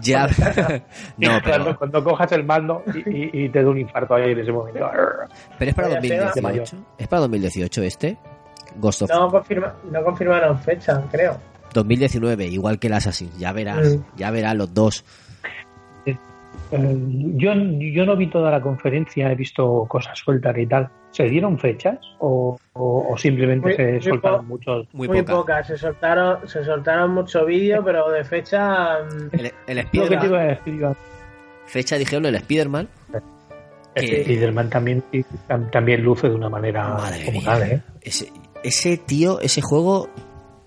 Ya. no, cuando, pero, cuando cojas el mando y, y- y te da un infarto ahí en ese momento. pero es para Vaya sea. 2018. ¿Es para 2018 este? Ghost of No, confirma, no confirmaron fecha, creo. 2019, igual que el Assassin. Ya verás, Mm. ya verás los dos. Eh, yo, yo no vi toda la conferencia, he visto cosas sueltas y tal. ¿Se dieron fechas o, o- o simplemente Muy- se muy soltaron muchos? Muy, Muy, poca. pocas, se soltaron, se soltaron mucho vídeo, pero de fecha. mm, El, el Spider-Man, fecha dijeron el Spider-Man. que- que Spiderman también, tam- también luce de una manera Madre comunal, mía. ¿eh? Ese, ese tío, ese juego,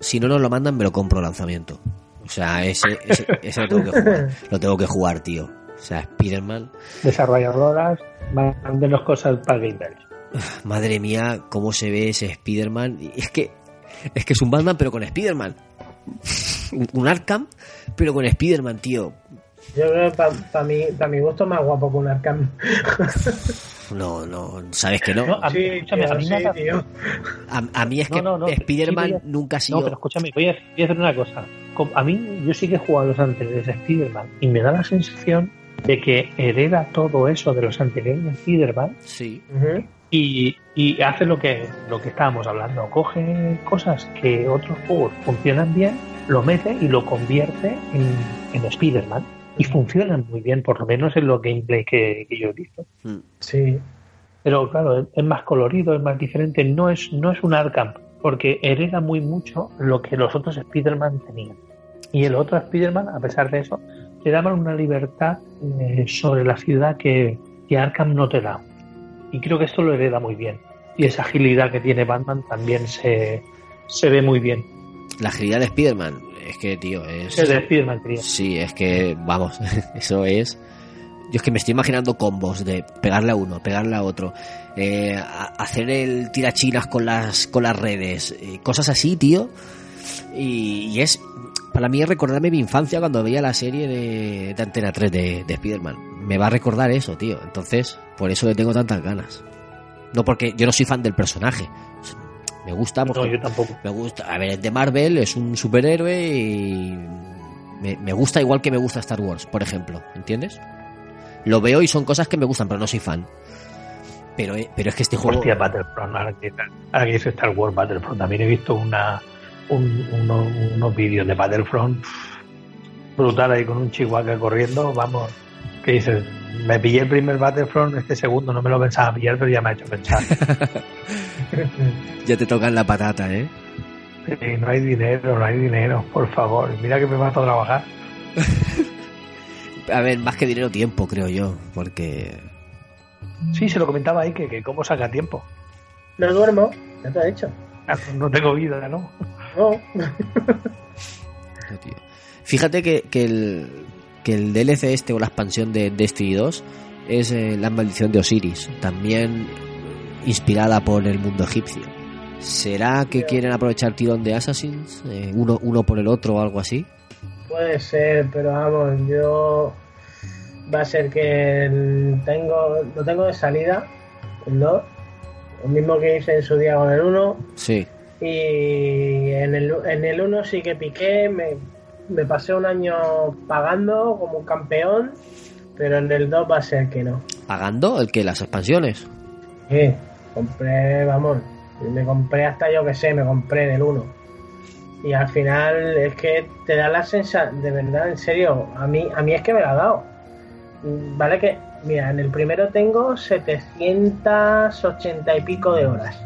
si no nos lo mandan, me lo compro lanzamiento. O sea, ese, ese, ese lo tengo que jugar. Lo tengo que jugar, tío. O sea, Spider-Man. Desarrolladoras, mándenos cosas para gamers. Madre mía, cómo se ve ese Spider-Man. Es que, es que es un Batman, pero con Spider-Man. Un- Arkham, pero con Spider-Man, tío. Yo creo que para mi, pa mi gusto más guapo que un Arkham. No, no, sabes que no. No, a mí, Sí, escúchame, tío, a mí sí, tío. A, a mí es No, que no, no, Spider-Man sí, nunca ha No, sido. pero escúchame, voy a, voy a hacer una cosa. A mí, yo sí que he jugado los anteriores de Spider-Man y me da la sensación de que hereda todo eso de los anteriores de Spider-Man Sí. Y, y hace lo que, lo que estábamos hablando. Coge cosas que otros juegos funcionan bien, lo mete y lo convierte en, en Spider-Man. Y funcionan muy bien, por lo menos en los gameplay que, que yo he visto. Mm. Sí. Pero claro, es- es más colorido, es más diferente. No es, no es un Arkham, porque hereda muy mucho lo que los otros Spider-Man tenían. Y el otro Spider-Man, a pesar de eso, te daban una libertad eh, sobre la ciudad que, que Arkham no te da. Y creo que esto lo hereda muy bien. Y esa agilidad que tiene Batman también se, se ve muy bien. La agilidad de Spider-Man. Es que, tío, es. El de Spider-Man, quería. Sí, es que, vamos, eso es. Yo es que me estoy imaginando combos de pegarle a uno, pegarle a otro, eh, hacer el tirachinas con las, con las redes, eh, cosas así, tío. Y, y es, para mí es recordarme mi infancia cuando veía la serie de, de Antena 3 de, de Spider-Man. Me va a recordar eso, tío. Entonces, por eso le tengo tantas ganas. No porque yo no soy fan del personaje. Me gusta porque No, yo tampoco. me gusta. A ver, es de Marvel, es un superhéroe y. Me, me gusta igual que me gusta Star Wars, por ejemplo. ¿Entiendes? Lo veo y son cosas que me gustan, pero no soy fan. Pero, eh, pero es que este juego. Hostia, Battlefront, ahora que, ahora que dice Star Wars Battlefront, también he visto una, un- uno- unos vídeos de Battlefront brutal ahí con un chihuahua corriendo, vamos, Que dices, me pillé el primer Battlefront, este segundo no me lo pensaba pillar, pero ya me ha hecho pensar. Ya te tocan la patata, ¿eh? Sí, no hay dinero, no hay dinero, por favor. Mira que me vas a trabajar. A ver, más que dinero, tiempo, creo yo. Porque. Sí, se lo comentaba ahí que, que cómo saca tiempo. No duermo, ya te he dicho. No tengo vida, ¿no? No. no, tío. Fíjate que, que el, que el DLC este o la expansión de Destiny 2 es eh, la maldición de Osiris, también inspirada por el mundo egipcio. ¿Será que quieren aprovechar tirón de Assassins? Eh, uno, uno por el otro o algo así. Puede ser, pero vamos, yo va a ser que el- tengo lo tengo de salida, el 2, lo mismo que hice en su día con el 1, Sí. Y en el, en el 1 sí que piqué, me, me pasé un año pagando como un campeón, pero en el 2 va a ser que no. ¿Pagando? ¿El que ¿Las expansiones? Sí, compré, vamos, me compré hasta yo que sé, me compré del 1. Y al final es que te da la sensación, de verdad, en serio, a mí, a mí es que me la ha dado. Vale que, mira, en el primero tengo 780 y pico de horas.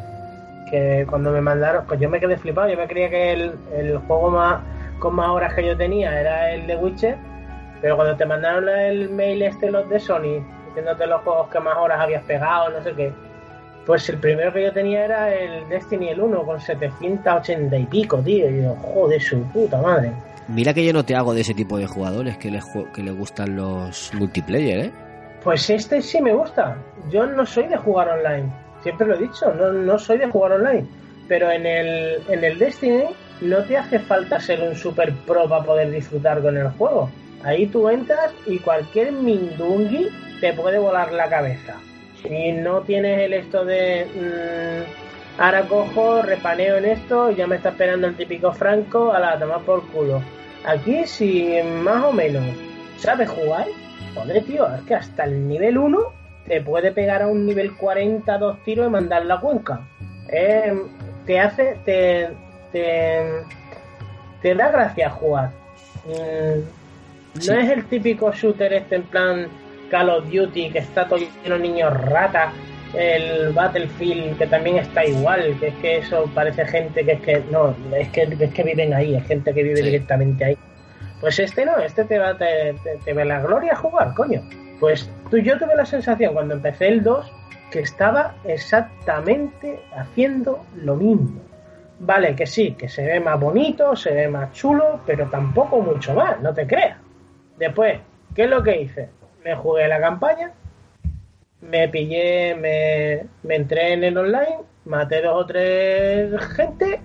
Que cuando me mandaron, pues yo me quedé flipado, yo me creía que el, el juego más con más horas que yo tenía era el de Witcher, pero cuando te mandaron el mail este los de Sony, diciéndote los juegos que más horas habías pegado, no sé qué, pues el primero que yo tenía era el Destiny el 1 con 780 y pico, tío. Y yo, joder, su puta madre. Mira que yo no te hago de ese tipo de jugadores que les, que les gustan los multiplayer, ¿eh? Pues este sí me gusta. Yo no soy de jugar online. Siempre lo he dicho, no, no soy de jugar online. Pero en el, en el Destiny no te hace falta ser un super pro para poder disfrutar con el juego. Ahí tú entras y cualquier mindungui te puede volar la cabeza. Y no tienes el esto de... mm, ahora cojo, repaneo en esto y ya me está esperando el típico Franco a la tomar por culo. Aquí si más o menos sabes jugar, joder tío, es que hasta el nivel 1 te puede pegar a un nivel 40 dos tiros y mandar la cuenca. Eh, te hace, te, te, te da gracia jugar. Sí. No es el típico shooter este en plan Call of Duty que está todo lleno de niños rata, el Battlefield que también está igual, que es que eso parece gente que es que no, es que, es que viven ahí, es gente que vive Sí. directamente ahí. Pues este no, este te va te, te, te ve la gloria jugar, coño. Pues tú, yo tuve la sensación cuando empecé el 2 que estaba exactamente haciendo lo mismo. Vale, que sí, que se ve más bonito, se ve más chulo, pero tampoco mucho más, no te creas. Después, ¿qué es lo que hice? Me jugué la campaña, me pillé, me, me entré en el online, maté dos o tres gente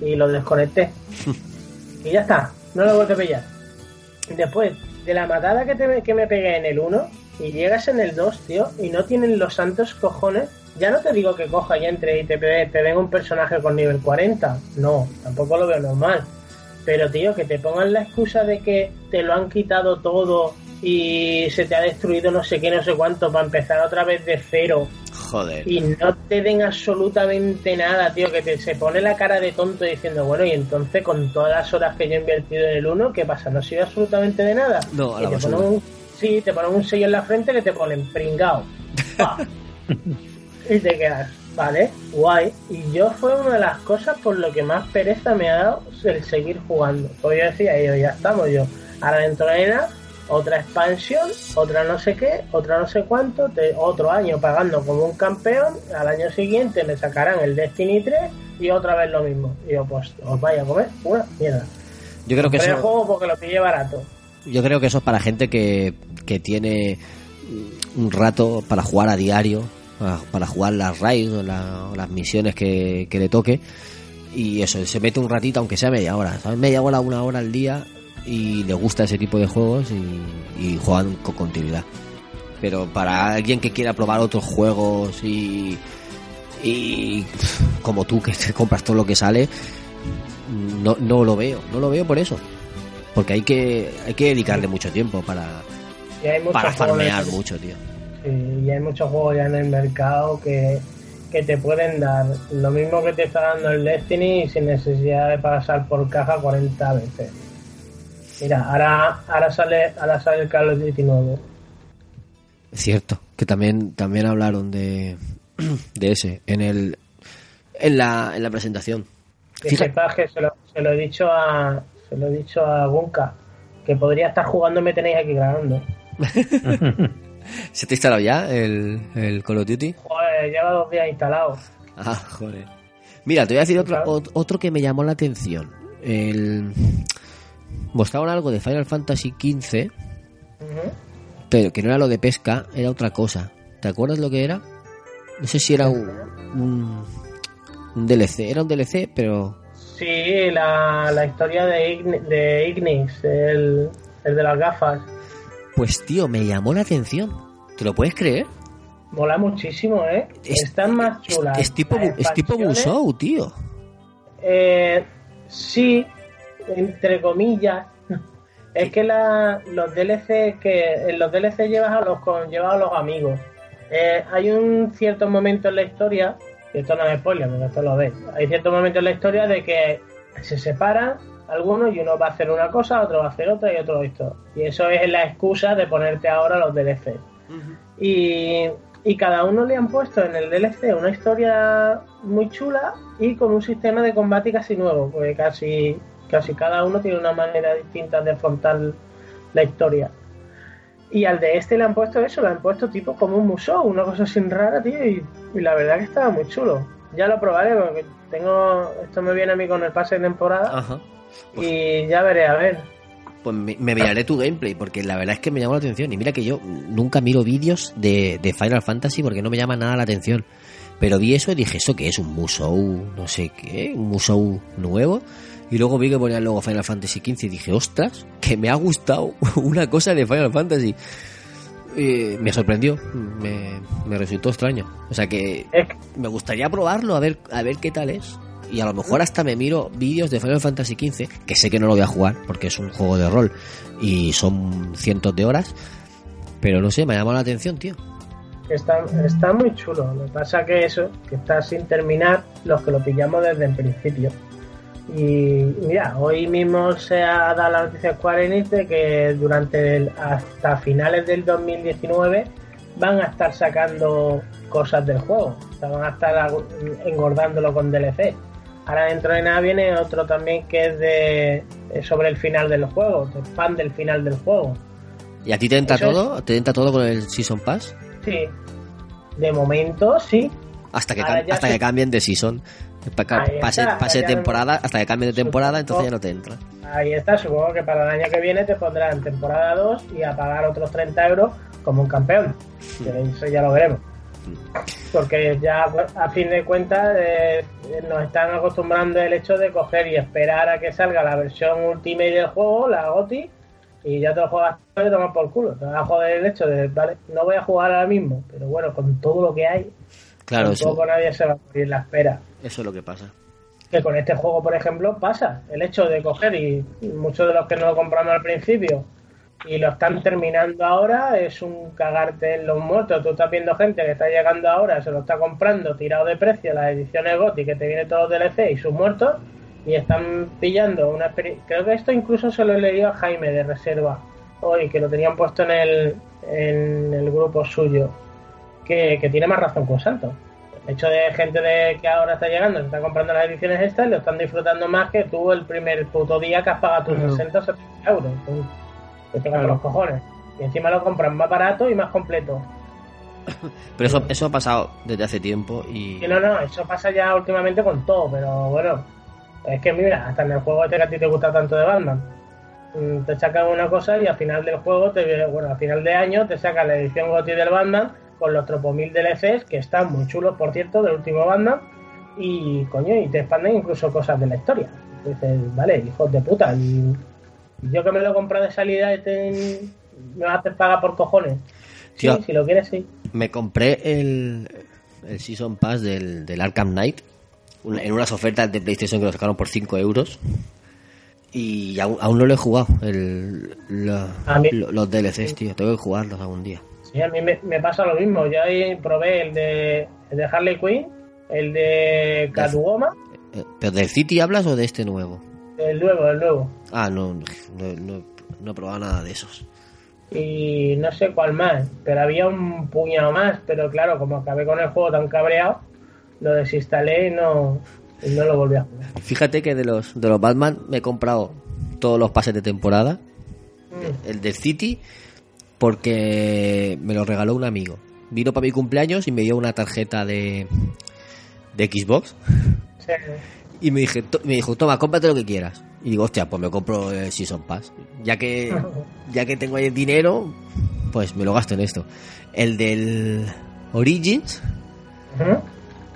y lo desconecté. y ya está, no lo vuelvo a pillar. Después de la matada que, te, que me pegué en el 1 y llegas en el 2, tío, y no tienen los santos cojones, ya no te digo que coja y entre y te, te den un personaje con nivel 40, no, tampoco lo veo normal. Pero tío, que te pongan la excusa de que te lo han quitado todo y se te ha destruido no sé qué, no sé cuánto, para empezar otra vez de cero Joder. y no te den absolutamente nada, tío, que te, se pone la cara de tonto diciendo, bueno, y entonces con todas las horas que yo he invertido en el 1, ¿qué pasa? ¿No sirve absolutamente de nada? No, a Y la te basura. ponen un, sí, te ponen un sello en la frente que te ponen pringao. Y te quedas, vale, guay. Y yo fue una de las cosas por lo que más pereza me ha dado el seguir jugando. Porque yo decía, yo, ya estamos, yo, ahora dentro de nada, otra expansión, otra no sé qué, otra no sé cuánto, te- otro año pagando como un campeón, al año siguiente me sacarán el Destiny 3 y otra vez lo mismo. Y yo, pues, os vaya a comer una mierda. Yo creo que Compré el eso, juego porque lo pillé barato. yo creo que eso es para gente que, que tiene un rato para jugar a diario, para, para jugar las raids o, la- o las misiones que, que le toque. Y eso, se mete un ratito, aunque sea media hora, ¿sabes? Media hora, una hora al día y le gusta ese tipo de juegos y, y juegan con continuidad. Pero para alguien que quiera probar otros juegos y, y como tú que te compras todo lo que sale, no, no lo veo, no lo veo por eso. Porque hay que, hay que dedicarle mucho tiempo para, para farmear de- mucho, tío. Sí, y hay muchos juegos ya en el mercado que, que te pueden dar lo mismo que te está dando el Destiny sin necesidad de pasar por caja 40 veces. Mira, ahora, ahora sale ahora sale el Call of Duty nuevo. Cierto, que también, también hablaron de, de ese en el en la, en la presentación. Que sepas que se lo, se lo he dicho a se lo he dicho a Gunka que podría estar jugando me tenéis aquí grabando. ¿Se te ha instalado ya el, el Call of Duty? Joder, lleva dos días instalado. Ah, joder. Mira, te voy a decir otro, otro que me llamó la atención. El... Mostraron algo de Final Fantasy XV, pero que no era lo de pesca, era otra cosa. ¿Te acuerdas lo que era? No sé si era un, un, un DLC. Era un DLC, pero... Sí, la, la historia de, Igni- de Ignis, el, el de las gafas. Pues tío, me llamó la atención. ¿Te lo puedes creer? Mola muchísimo, ¿eh? Es- Están más chulas. es tipo, es tipo Musou, tío. Eh, sí, entre comillas. Es que la, los DLC que en los DLC llevas a los con, llevas a los amigos. Eh, hay un cierto momento en la historia, y esto no es spoiler, porque esto lo ves. Hay cierto momento en la historia de que se separan algunos y uno va a hacer una cosa, otro va a hacer otra y otro esto. Y eso es la excusa de ponerte ahora los DLC. Y, y cada uno le han puesto en el DLC una historia muy chula y con un sistema de combate casi nuevo, porque casi, casi cada uno tiene una manera distinta de afrontar la historia. Y al de este le han puesto eso, le han puesto tipo como un museo, una cosa así rara, tío, y, y la verdad que estaba muy chulo. Ya lo probaré, porque tengo. Esto me viene a mí con el pase de temporada Ajá. y ya veré, a ver. Pues me, me miraré tu gameplay, porque la verdad es que me llamó la atención. Y mira que yo nunca miro vídeos de, de Final Fantasy porque no me llama nada la atención. Pero vi eso y dije, ¿eso qué es? ¿Un Musou? No sé qué, un Musou nuevo. Y luego vi que ponían luego Final Fantasy XV y dije, ostras, que me ha gustado una cosa de Final Fantasy. Eh, me sorprendió, me, me resultó extraño. O sea que me gustaría probarlo a ver a ver qué tal es y a lo mejor hasta me miro vídeos de Final Fantasy XV que sé que no lo voy a jugar porque es un juego de rol y son cientos de horas pero no sé me ha llamado la atención tío está, está muy chulo. Lo que pasa que eso, que está sin terminar los que lo pillamos desde el principio. Y mira, hoy mismo se ha dado la noticia de Square Enix de que durante el, hasta finales del 2019 van a estar sacando cosas del juego. O sea, van a estar agu- engordándolo con DLC. Ahora dentro de nada viene otro también que es de es sobre el final del juego, de fan del final del juego. y a ti te entra Eso es- todo te entra todo con el Season Pass Sí, de momento sí, hasta que hasta que cambien de season Pase, pase temporada hasta que cambien de temporada entonces ya no te entra Ahí está, supongo que para el año que viene te pondrán temporada 2 y a pagar otros 30 euros como un campeón. Eso ya lo veremos. Porque ya a fin de cuentas eh, nos están acostumbrando el hecho de coger y esperar a que salga la versión Ultimate del juego, la GOTI, y ya te lo juegas todo y tomas por culo. Te va a joder el hecho de, vale, no voy a jugar ahora mismo, pero bueno, con todo lo que hay, claro eso, tampoco nadie se va a morir la espera eso es lo que pasa que con este juego, por ejemplo, pasa. El hecho de coger y muchos de los que no lo compramos al principio y lo están terminando ahora es un cagarte en los muertos. Tú estás viendo gente que está llegando ahora, se lo está comprando tirado de precio las ediciones GOTY que te vienen todos los DLC y sus muertos y están pillando una experiencia. Creo que esto incluso se lo he leído a Jaime de Reserva hoy, que lo tenían puesto en el, en el grupo suyo, que, que tiene más razón que un santo. El hecho de gente de que ahora está llegando, se está comprando las ediciones estas, lo están disfrutando más que tú el primer puto día que has pagado tus Claro. 60 o 70 euros. Tú- Que te Claro. los cojones. Y encima lo compran más barato y más completo. pero eso eso ha pasado desde hace tiempo y no, no, eso pasa ya últimamente con todo, pero bueno, es que mira, hasta en el juego este que a ti te gusta tanto de Batman, mm, te sacan una cosa y al final del juego, te, bueno, al final de año te sacan la edición GOTY del Batman con los tropomil DLCs, que están muy chulos, por cierto, del último Batman, y coño, y te expanden incluso cosas de la historia. Dices, vale, hijos de puta, y y yo que me lo he comprado de salida, este, me vas a hacer pagar por cojones. Sí, si lo quieres, sí. Me compré el, el Season Pass del, del Arkham Knight en unas ofertas de PlayStation que lo sacaron por 5 euros. Y aún, aún no lo he jugado, el, la- los DLCs, tío. Tengo que jugarlos algún día. Sí, a mí me, me pasa lo mismo. Yo ahí probé el de, el de Harley Quinn, el de Catwoman, Eh, ¿Pero del City hablas o de este nuevo? el nuevo, el nuevo. Ah, no, no, no, no he probado nada de esos. y no sé cuál más, pero había un puñado más, pero claro, como acabé con el juego tan cabreado, lo desinstalé y no, y no lo volví a jugar. Fíjate que de los, de los Batman me he comprado todos los pases de temporada. Mm. El del City, porque me lo regaló un amigo. Vino para mi cumpleaños y me dio una tarjeta de, de Xbox. Sí. Y me, dije, to- me dijo, toma, cómprate lo que quieras. Y digo, hostia, pues me compro el Season Pass. Ya que, ya que tengo ahí el dinero, pues me lo gasto en esto. El del Origins,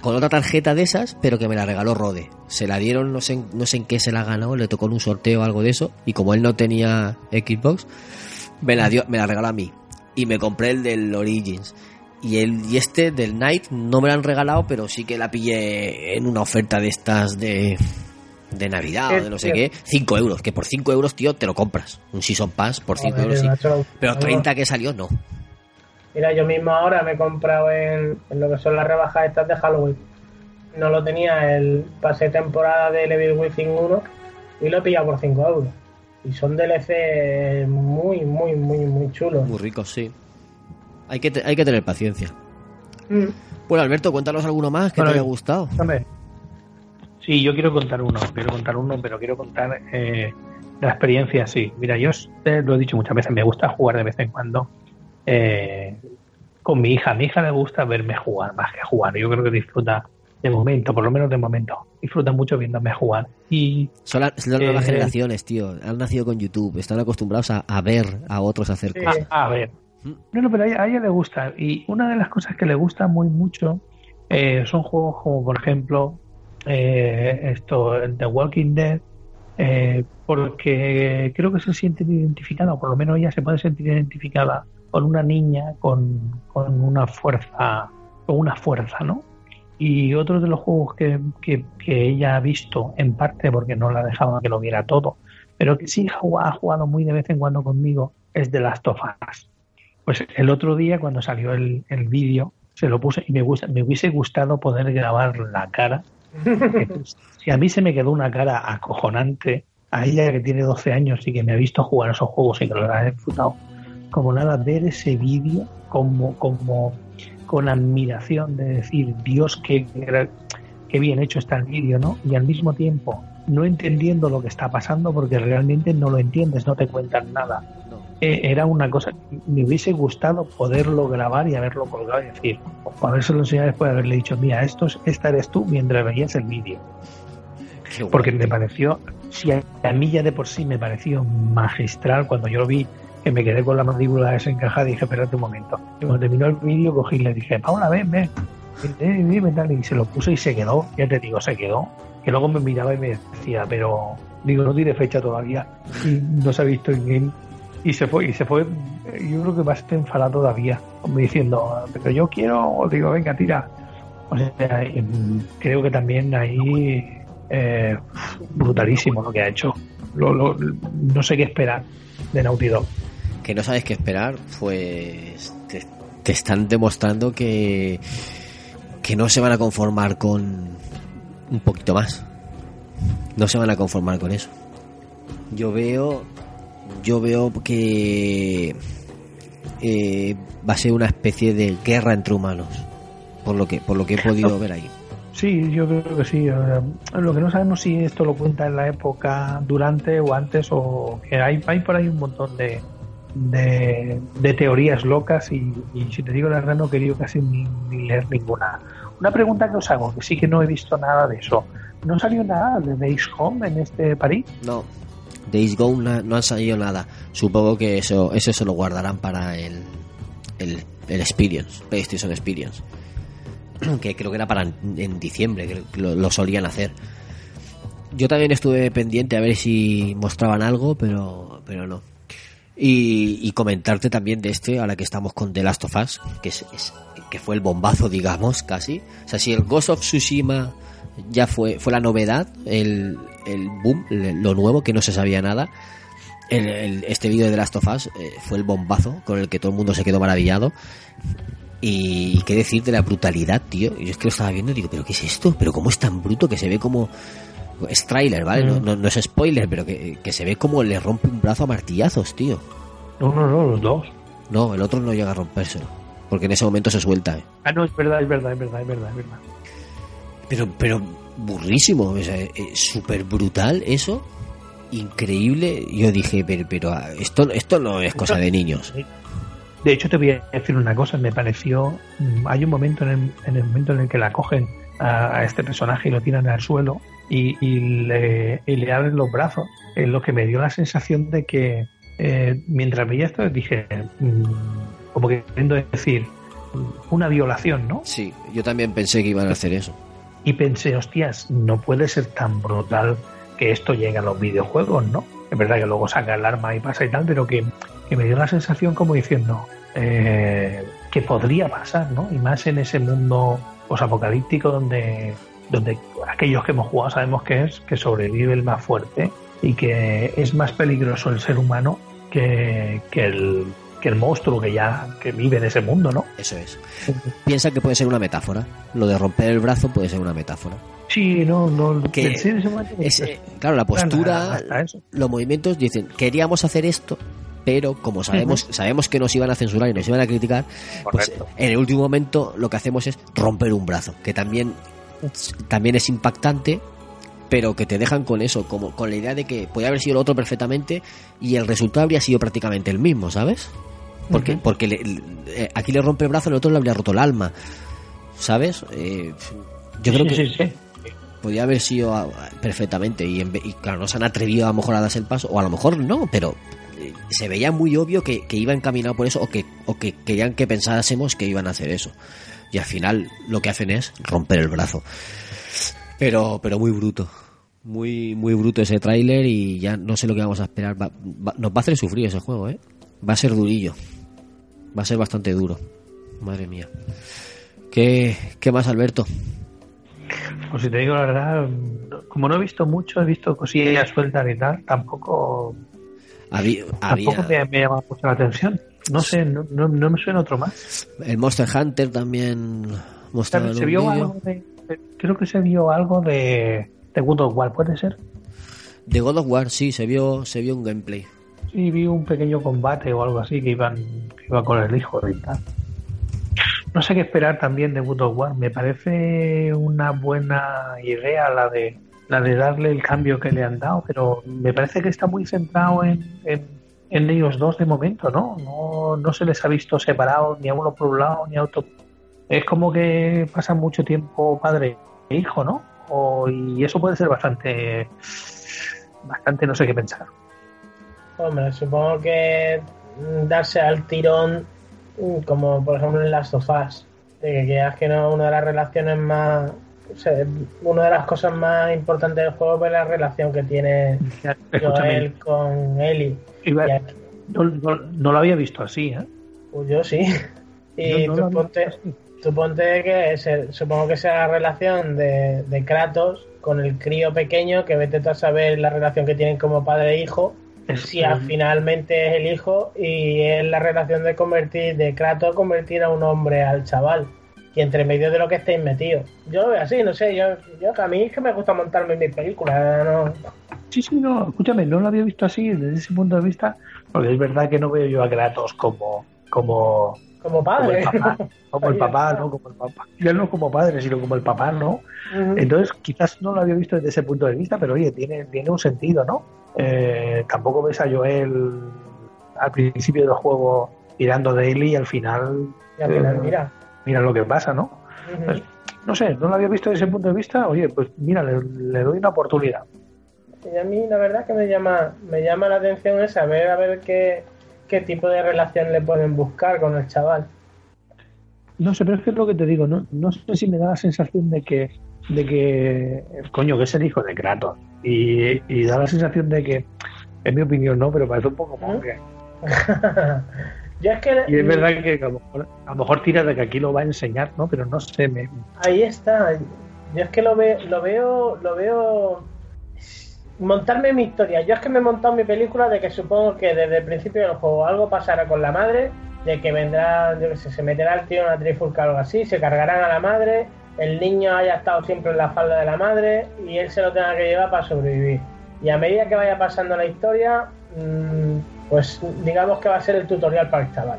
con otra tarjeta de esas, pero que me la regaló Rode. Se la dieron, no sé, en- no sé en qué se la ganó, le tocó en un sorteo o algo de eso. Y como él no tenía Xbox, me la dio, me la regaló a mí. Y me compré el del Origins. Y el y este del Night no me lo han regalado, pero sí que la pillé en una oferta de estas de de Navidad o de no sé qué. 5 euros, que por 5 euros, tío, te lo compras. Un Season Pass por 5 Joder, euros, sí. Pero 30 que salió, no. Mira, yo mismo ahora me he comprado en, en lo que son las rebajas estas de Halloween. No lo tenía el pase temporada de Evil Within 1 y lo he pillado por 5 euros. Y son DLC muy, muy, muy, muy chulos. Muy ricos, sí. Hay que, te- hay que tener paciencia. Mm. Bueno, Alberto, cuéntanos alguno más que Bueno, te haya gustado. Hombre, sí, yo quiero contar uno, quiero contar uno, pero quiero contar eh, la experiencia, sí. Mira, yo te lo he dicho muchas veces, me gusta jugar de vez en cuando eh, con mi hija. A mi hija le gusta verme jugar más que jugar. Yo creo que disfruta de momento, por lo menos de momento. Disfruta mucho viéndome jugar. Y Son, la- son las nuevas Eh, generaciones, tío. Han nacido con YouTube. Están acostumbrados a, a ver a otros hacer cosas. A, ver. No, no, pero a ella, a ella le gusta. Y una de las cosas que le gusta muy mucho eh, son juegos como, por ejemplo, eh, esto, The Walking Dead, porque creo que se siente identificada, o por lo menos ella se puede sentir identificada con una niña con, con una fuerza, con una fuerza, ¿no? Y otro de los juegos que, que, que ella ha visto, en parte porque no la dejaba que lo viera todo, pero que sí ha jugado, muy de vez en cuando conmigo, es de Last of Us. Pues el otro día cuando salió el, el vídeo se lo puse y me gusta, me hubiese gustado poder grabar la cara. si a mí se me quedó una cara acojonante, a ella que tiene 12 años y que me ha visto jugar esos juegos y que lo ha disfrutado, como nada, ver ese vídeo como, como con admiración de decir, Dios, qué, qué bien hecho está el vídeo, ¿no? Y al mismo tiempo no entendiendo lo que está pasando porque realmente no lo entiendes, no te cuentan nada eh, era una cosa me hubiese gustado poderlo grabar y haberlo colgado y decir, o habérselo enseñado después de haberle dicho, mira, esto es, esta eres tú mientras veías el vídeo. Porque me pareció, si a, a mí ya de por sí me pareció magistral cuando yo lo vi, que me quedé con la mandíbula desencajada y dije, espérate un momento. Y cuando terminó el vídeo cogí y le dije, Paula, ven, ven. Eh, dime, tal, y se lo puse y se quedó, ya te digo, se quedó. Que luego me miraba y me decía, pero digo, no tiene fecha todavía. Y no se ha visto en game y se fue y se fue yo creo que más enfadado todavía como diciendo pero yo quiero digo venga tira o sea creo que también ahí eh, brutalísimo lo que ha hecho. Lo- lo- no sé qué esperar de Naughty Que no sabes qué esperar, pues te, te están demostrando que, que no se van a conformar con un poquito más. No se van a conformar con eso. Yo veo, yo veo que eh, va a ser una especie de guerra entre humanos, por lo que, por lo que he podido ver ahí. Sí, yo creo que sí. Lo que no sabemos si esto lo cuenta en la época durante o antes o que hay, hay por ahí un montón de, de, teorías locas y, si te digo la verdad no he querido casi ni, leer ninguna. Una pregunta que os hago, que sí que no he visto nada de eso. ¿No salió nada de Days Home en este París? No, Days Gone no, no han salido nada. Supongo que eso, eso se lo guardarán para el, el, el Experience, PlayStation Experience. Que creo que era para en, diciembre, que lo, lo solían hacer. Yo también estuve pendiente a ver si mostraban algo, pero, pero no. Y, y comentarte también de este, ahora que estamos con The Last of Us, que, es, es- que fue el bombazo, digamos, casi. O sea, si el Ghost of Tsushima ya fue, fue la novedad, el, el boom, lo nuevo, que no se sabía nada, el, este vídeo de The Last of Us eh, fue el bombazo con el que todo el mundo se quedó maravillado. Y, qué decir de la brutalidad, tío. Yo es que lo estaba viendo y digo, ¿pero qué es esto? ¿Pero cómo es tan bruto que se ve como... Es trailer, ¿vale? No, no- no es spoiler, pero que, que se ve como le rompe un brazo a martillazos, tío. No, no, no, los dos. No, el otro no llega a rompérselo. Porque en ese momento se suelta, ¿eh? Ah, no, es verdad, es verdad, es verdad, es verdad, es verdad. Pero, pero burrísimo, o sea, eh, súper brutal eso. Increíble. Yo dije, pero, pero ah, esto, esto no es cosa de niños. De hecho, te voy a decir una cosa, me pareció. mm, Hay un momento en el, en el momento en el que la cogen a, a este personaje y lo tiran al suelo y, y le, y le abren los brazos. En lo que me dio la sensación de que eh, mientras veía esto dije, mm, como que queriendo decir, una violación, ¿no? Sí, yo también pensé que iban a hacer eso. Y pensé, hostias, no puede ser tan brutal que esto llegue a los videojuegos, ¿no? Es verdad que luego saca el arma y pasa y tal, pero que, que me dio la sensación como diciendo eh, que podría pasar, ¿no? Y más en ese mundo posapocalíptico donde, donde aquellos que hemos jugado sabemos que es que sobrevive el más fuerte y que es más peligroso el ser humano que, que el, que el monstruo que ya que vive en ese mundo, ¿no? Eso es. Piensa que puede ser una metáfora. Lo de romper el brazo puede ser una metáfora. Sí, no, no. Que pensé ese Es, claro, la postura, los movimientos dicen, queríamos hacer esto, pero como sabemos, sabemos que nos iban a censurar y nos iban a criticar, pues en el último momento lo que hacemos es romper un brazo, que también, también es impactante, pero que te dejan con eso, como con la idea de que podía haber sido el otro perfectamente y el resultado habría sido prácticamente el mismo, ¿sabes? Porque, Ujú. porque le- le- eh, aquí le rompe el brazo, el otro le habría roto el alma, ¿sabes? Eh, yo creo que sí, sí. podía haber sido ah, perfectamente y, en y claro no se han atrevido a lo mejor a darse el paso o a lo mejor no pero se veía muy obvio que, que iba encaminado por eso o que o que querían que pensásemos que iban a hacer eso. Y al final lo que hacen es romper el brazo. Pero pero muy bruto. Muy muy bruto ese tráiler y ya no sé lo que vamos a esperar. Va- nos va a hacer sufrir ese juego eh va a ser durillo. Va a ser bastante duro. Madre mía. Qué qué más Alberto Pues si te digo la verdad, como no he visto mucho, he visto cosillas sueltas y tal, tampoco, había, tampoco me, me llama mucho la atención. No sé, no, no, no me suena otro más. El Monster Hunter también mostraba se vio algo de- creo que se vio algo de, de God of War, ¿puede ser? De God of War, sí, se vio, se vio un gameplay. Sí, vi un pequeño combate o algo así que iban que iba con el hijo y tal. No sé qué esperar también de God of War. Me parece una buena idea la de la de darle el cambio que le han dado, pero me parece que está muy centrado en, en, ellos dos de momento, ¿no? ¿no? No se les ha visto separados ni a uno por un lado ni a otro. Es como que pasa mucho tiempo padre e hijo, ¿no? Y eso puede ser bastante, bastante no sé qué pensar. Hombre, supongo que darse al tirón, mm, como por ejemplo en Last of Us, de que quieras que no, una de las relaciones más. O sea, una de las cosas más importantes del juego es la relación que tiene Joel con Ellie. iba- no, no- no lo había visto así, ¿eh? pues yo sí. Y no tú, ponte, tú ponte que se- supongo que sea la relación de, de Kratos con el crío pequeño, que vete tú a saber la relación que tienen como padre e hijo, Es- si al finalmente es el hijo y es la relación de convertir de Kratos convertir a un hombre al chaval y entre medio de lo que estéis metidos yo lo veo así no sé yo, yo a mí es que me gusta montarme en mis películas no Sí, sí, no, escúchame, no lo había visto así desde ese punto de vista, porque es verdad que no veo yo a Kratos como como, como como el padre papá, como el papá, no como el papá. Ya no como padre, sino como el papá, ¿no? Entonces, quizás no lo había visto desde ese punto de vista, pero oye, tiene, tiene un sentido, ¿no? Eh, tampoco ves a Joel al principio del juego tirando de él y al final y al final eh, mira mira lo que pasa, ¿no? Ujú. No sé, no lo había visto desde ese punto de vista, oye, pues mira, le, le doy una oportunidad. Y a mí la verdad que me llama me llama la atención es saber a ver qué, qué tipo de relación le pueden buscar con el chaval. No sé, pero es que es lo que te digo, no, no sé si me da la sensación de que, de que, coño, que es el hijo de Kratos. Y, y da la sensación de que, en mi opinión no, pero parece un poco como que... Yo es que Y es verdad que a lo, mejor, a lo mejor tira de que aquí lo va a enseñar, ¿no? Pero no sé, me, ahí está. Yo es que lo veo, lo veo, lo veo montarme mi historia. Yo es que me he montado mi película de que supongo que desde el principio del juego algo pasará con la madre, de que vendrá, yo qué sé, se meterá el tío en una trifulca o algo así, se cargarán a la madre, el niño haya estado siempre en la falda de la madre y él se lo tenga que llevar para sobrevivir. Y a medida que vaya pasando la historia, pues digamos que va a ser el tutorial para el chaval.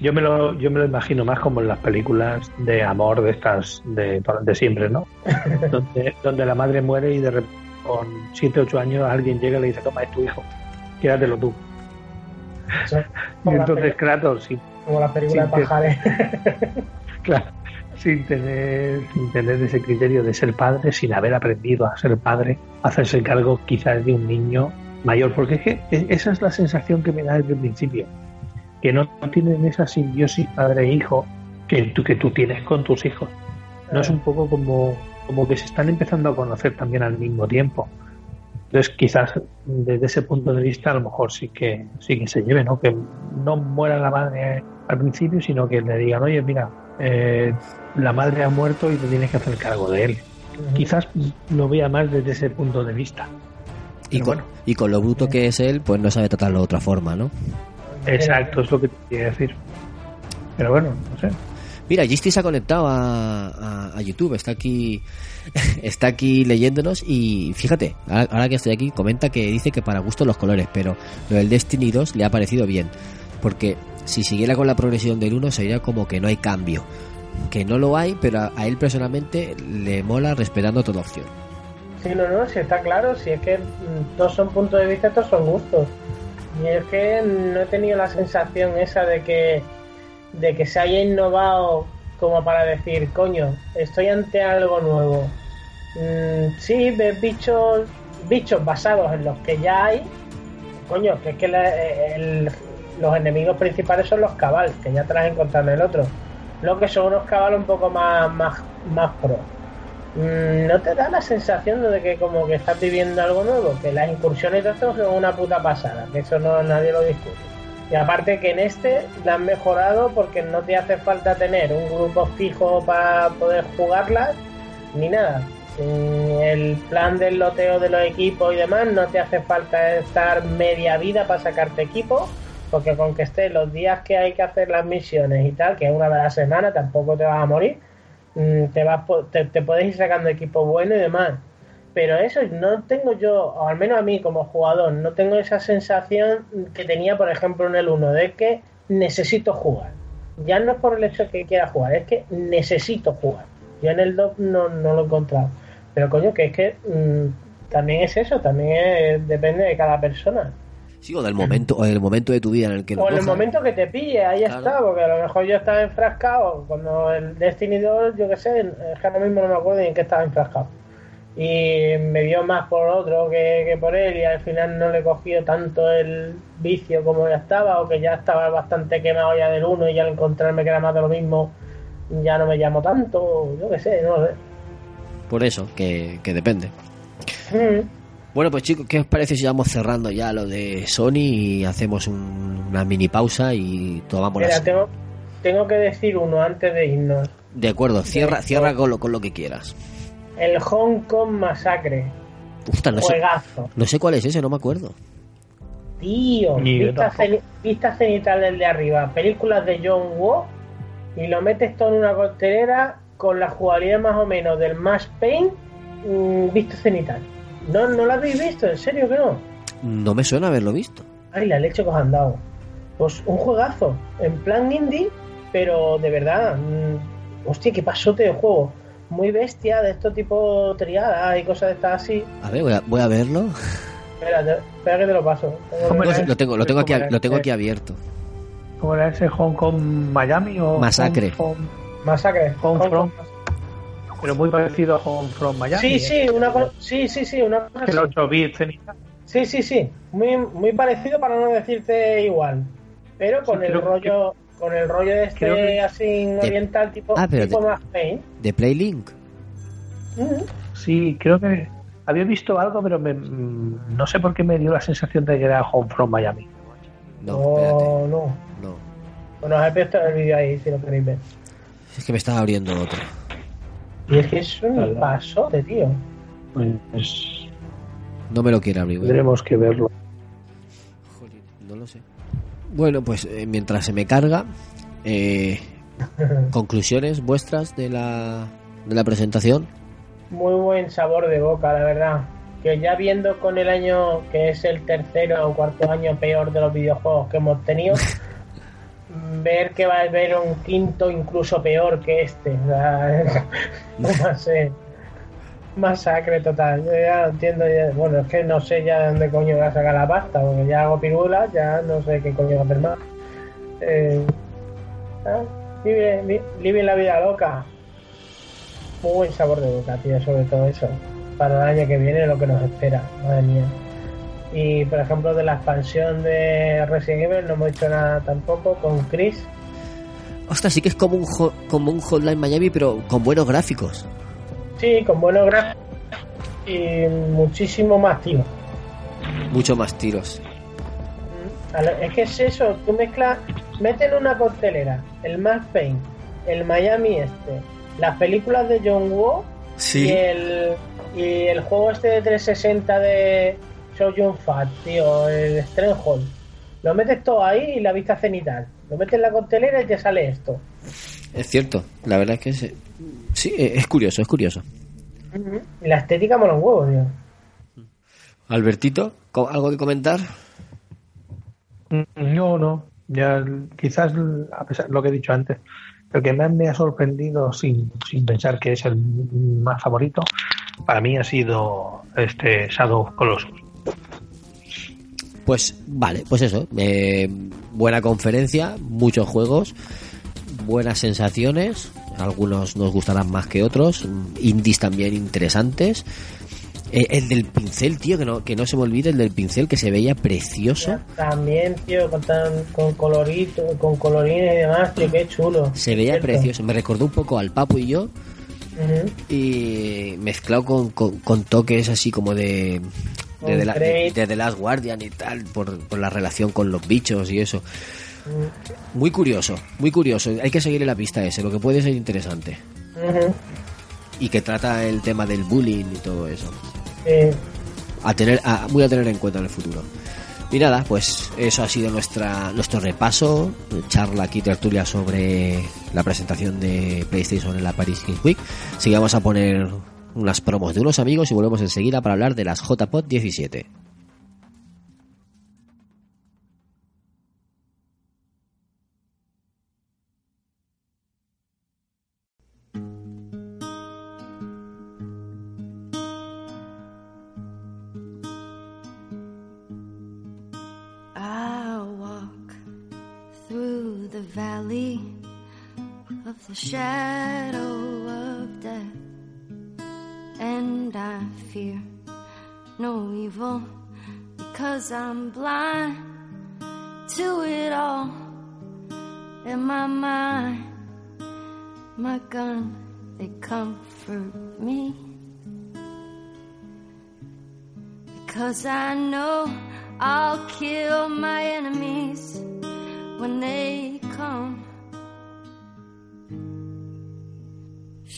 Yo me lo, yo me lo imagino más como en las películas de amor de estas de, de siempre, ¿no? donde, donde la madre muere y de repente con 7, 8 años alguien llega y le dice, toma, es tu hijo, quédatelo tú. Eso, Y entonces Kratos, sin, como la película de Sí, Pajares. claro, sin tener, sin tener ese criterio de ser padre, sin haber aprendido a ser padre, hacerse cargo quizás de un niño mayor, porque es que esa es la sensación que me da desde el principio, que no, no tienen esa simbiosis padre-hijo que tú, que tú tienes con tus hijos. No es un poco como, como que se están empezando a conocer también al mismo tiempo. Entonces, quizás desde ese punto de vista, a lo mejor sí que sí que se lleve, ¿no? Que no muera la madre al principio, sino que le digan, oye, mira, eh, la madre ha muerto y te tienes que hacer cargo de él. Quizás lo vea más desde ese punto de vista. Y con, bueno. y con lo bruto que es él, pues no sabe tratarlo de otra forma, ¿no? Exacto, es lo que te quería decir. Pero bueno, no sé. Mira, Gisty se ha conectado a, a- a YouTube, está aquí, está aquí leyéndonos y fíjate, ahora, ahora que estoy aquí, comenta que dice que para gusto los colores, pero lo del Destiny 2 le ha parecido bien, porque si siguiera con la progresión del 1 sería como que no hay cambio, que no lo hay, pero a, a él personalmente le mola respetando toda opción. Sí, no, no, si está claro, si es que mm, todos son puntos de vista, todos son gustos. Y es que no he tenido la sensación esa de que, de que se haya innovado como para decir, coño, estoy ante algo nuevo. Mm, sí, ves bichos, bichos basados en los que ya hay. Coño, que es que los enemigos principales son los cabal, que ya te las encontrado en el otro. Lo que son unos cabal un poco más, más, más pro. Mm, ¿No te da la sensación de que como que estás viviendo algo nuevo? Que las incursiones de estos son una puta pasada, que eso no nadie lo discute. Y aparte que en este la han mejorado porque no te hace falta tener un grupo fijo para poder jugarlas, ni nada. Mm, El plan del loteo de los equipos y demás no te hace falta estar media vida para sacarte equipo, porque con que estés los días que hay que hacer las misiones y tal, que es una a la semana, tampoco te vas a morir te, vas, te, te puedes ir sacando equipo bueno y demás. Pero eso no tengo yo, o al menos a mí como jugador, no tengo esa sensación que tenía, por ejemplo, en el 1, de que necesito jugar. Ya no es por el hecho que quiera jugar, es que necesito jugar. Yo en el 2 no, no lo he encontrado. Pero coño, que es que mm, también es eso, también es- depende de cada persona. Sí, o del momento, o del momento de tu vida en el que lo O en el momento que te pille, ahí Claro. está, porque a lo mejor yo estaba enfrascado cuando el Destiny 2, yo qué sé, es que ahora mismo no me acuerdo ni en qué estaba enfrascado. Y me vio más por otro que, que por él y al final no le he cogido tanto el vicio como ya estaba o que ya estaba bastante quemado ya del 1 y al encontrarme que era más de lo mismo ya no me llamo tanto, yo qué sé, no lo sé. Por eso, que, que depende. Mm. Bueno, pues chicos, ¿qué os parece si vamos cerrando ya lo de Sony y hacemos un- una mini pausa y tomamos Mira, las... tengo, tengo que decir uno antes de irnos. De acuerdo, cierra, de- cierra con lo, con lo que quieras. El Hong Kong Masacre. Ostras, no sé, Juegazo. no sé cuál es ese, no me acuerdo. Tío, vista, ceni- vista cenital del de arriba, películas de John Woo y lo metes todo en una costelera con la jugabilidad más o menos del Max Payne mm, vista cenital. ¿No, ¿No lo habéis visto? ¿En serio que no? No me suena haberlo visto. Ay, la leche que os han dado. Pues un juegazo, en plan indie, pero de verdad, mm, hostia, qué pasote de juego. Muy bestia, de estos tipo triadas y cosas de estas así. A ver, voy a, voy a verlo. Espera, espera que te lo paso. Lo tengo, lo tengo aquí, lo tengo aquí abierto. ¿Cómo era ese Hong Kong Miami o Masacre. Hong Masacre. Hong? Kong. Pero muy parecido a Home from Miami. Sí, ¿eh? sí, una cosa, sí, sí, sí, una cosa El así. 8 bits. Sí, sí, sí, muy, muy parecido para no decirte igual, pero con Sí, el rollo, con el rollo de este creo que- así oriental tipo, Ah, pero tipo de- más Pain. De Playlink. Mm, Sí, creo que había visto algo, pero me- no sé por qué me dio la sensación de que era Home from Miami. No. No, no. No. Bueno, os he puesto el vídeo ahí si lo queréis ver. Es que me estaba abriendo otro. Y es que es un pasote, tío. Pues No me lo quiere abrir. tendremos que verlo. Jolín, no lo sé. Bueno, pues eh, mientras se me carga, eh, conclusiones vuestras de la, de la presentación. Muy buen sabor de boca, la verdad. que ya viendo con el año que es el tercero o cuarto año peor de los videojuegos que hemos tenido, ver que va a haber un quinto incluso peor que este. No sé. Masacre total. Yo ya no entiendo. ya- bueno, es que no sé ya de dónde coño va a sacar la pasta, porque ya hago pirulas, ya no sé qué coño va a hacer más. Eh, ah, vive, vi- vive la vida loca. Muy buen sabor de boca, tío, sobre todo eso. Para el año que viene, lo que nos espera, madre mía. Y por ejemplo, de la expansión de Resident Evil no hemos hecho nada tampoco con Chris. Ostras, sí que es como un, como un Hotline Miami, pero con buenos gráficos. Sí, con buenos gráficos y muchísimo más, tío. Mucho más tiros. Es que es eso, tú mezclas, meten una costelera, el Max Payne, el Miami este, las películas de John Woo y el y el juego este de 360 de Show Yun Fat, tío, el Stronghold. Lo metes todo ahí y la vista cenital. Lo metes en la costelera y te sale esto. Es cierto, la verdad es que es, sí, eh, es curioso, es curioso. La estética mola un huevo, tío. Albertito, ¿co- ¿algo que comentar? No, no. Ya quizás a pesar de lo que he dicho antes, el que más me ha sorprendido sin, sin pensar que es el más favorito, para mí ha sido este Shadow Colossus. Pues vale, pues eso. eh, buena conferencia, muchos juegos, buenas sensaciones. Algunos nos gustarán más que otros. Indies también interesantes. Eh, el del pincel, tío, que no, que no se me olvide, el del pincel que se veía precioso. También, tío, con, tan, con colorito, con colorines y demás, tío, qué chulo. Se veía Cierto. precioso. Me recordó un poco al Papu y yo. Y mezclado con, con, con toques así como de. De, Con de, la, de, Crate. de The Last Guardian y tal, por, por la relación con los bichos y eso. Muy curioso, muy curioso. Hay que seguirle la pista a ese, lo que puede ser interesante. Y que trata el tema del bullying y todo eso. Sí. A tener, a, muy a tener en cuenta en el futuro. Y nada, pues eso ha sido nuestra nuestro repaso, charla aquí tertulia sobre la presentación de PlayStation en la Paris Games Week. Vamos a poner unas promos de unos amigos y volvemos enseguida para hablar de las JPod 17. I walk through the valley of the shadow of death, and I fear no evil because I'm blind to it all. In my mind, my gun, they comfort me. Because I know I'll kill my enemies when they come.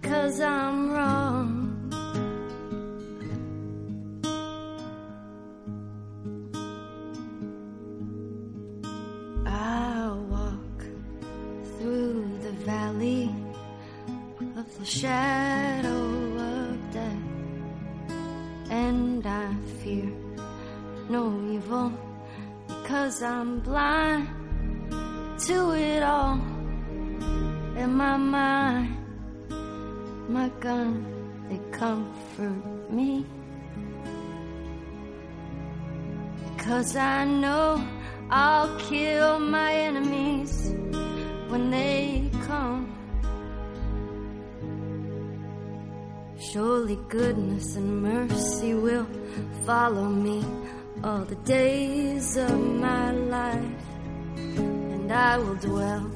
because I'm wrong. I walk through the valley of the shadow of death, and I fear no evil because I'm blind to it all. In my mind, my gun, they comfort me. Because I know I'll kill my enemies when they come. Surely goodness and mercy will follow me all the days of my life, and I will dwell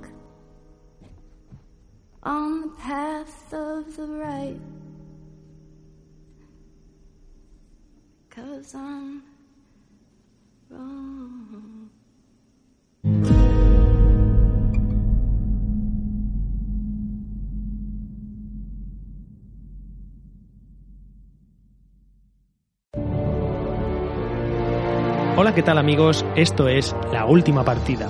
on the path of the right because I'm wrong. Hola, ¿qué tal amigos? Esto es La Última Partida,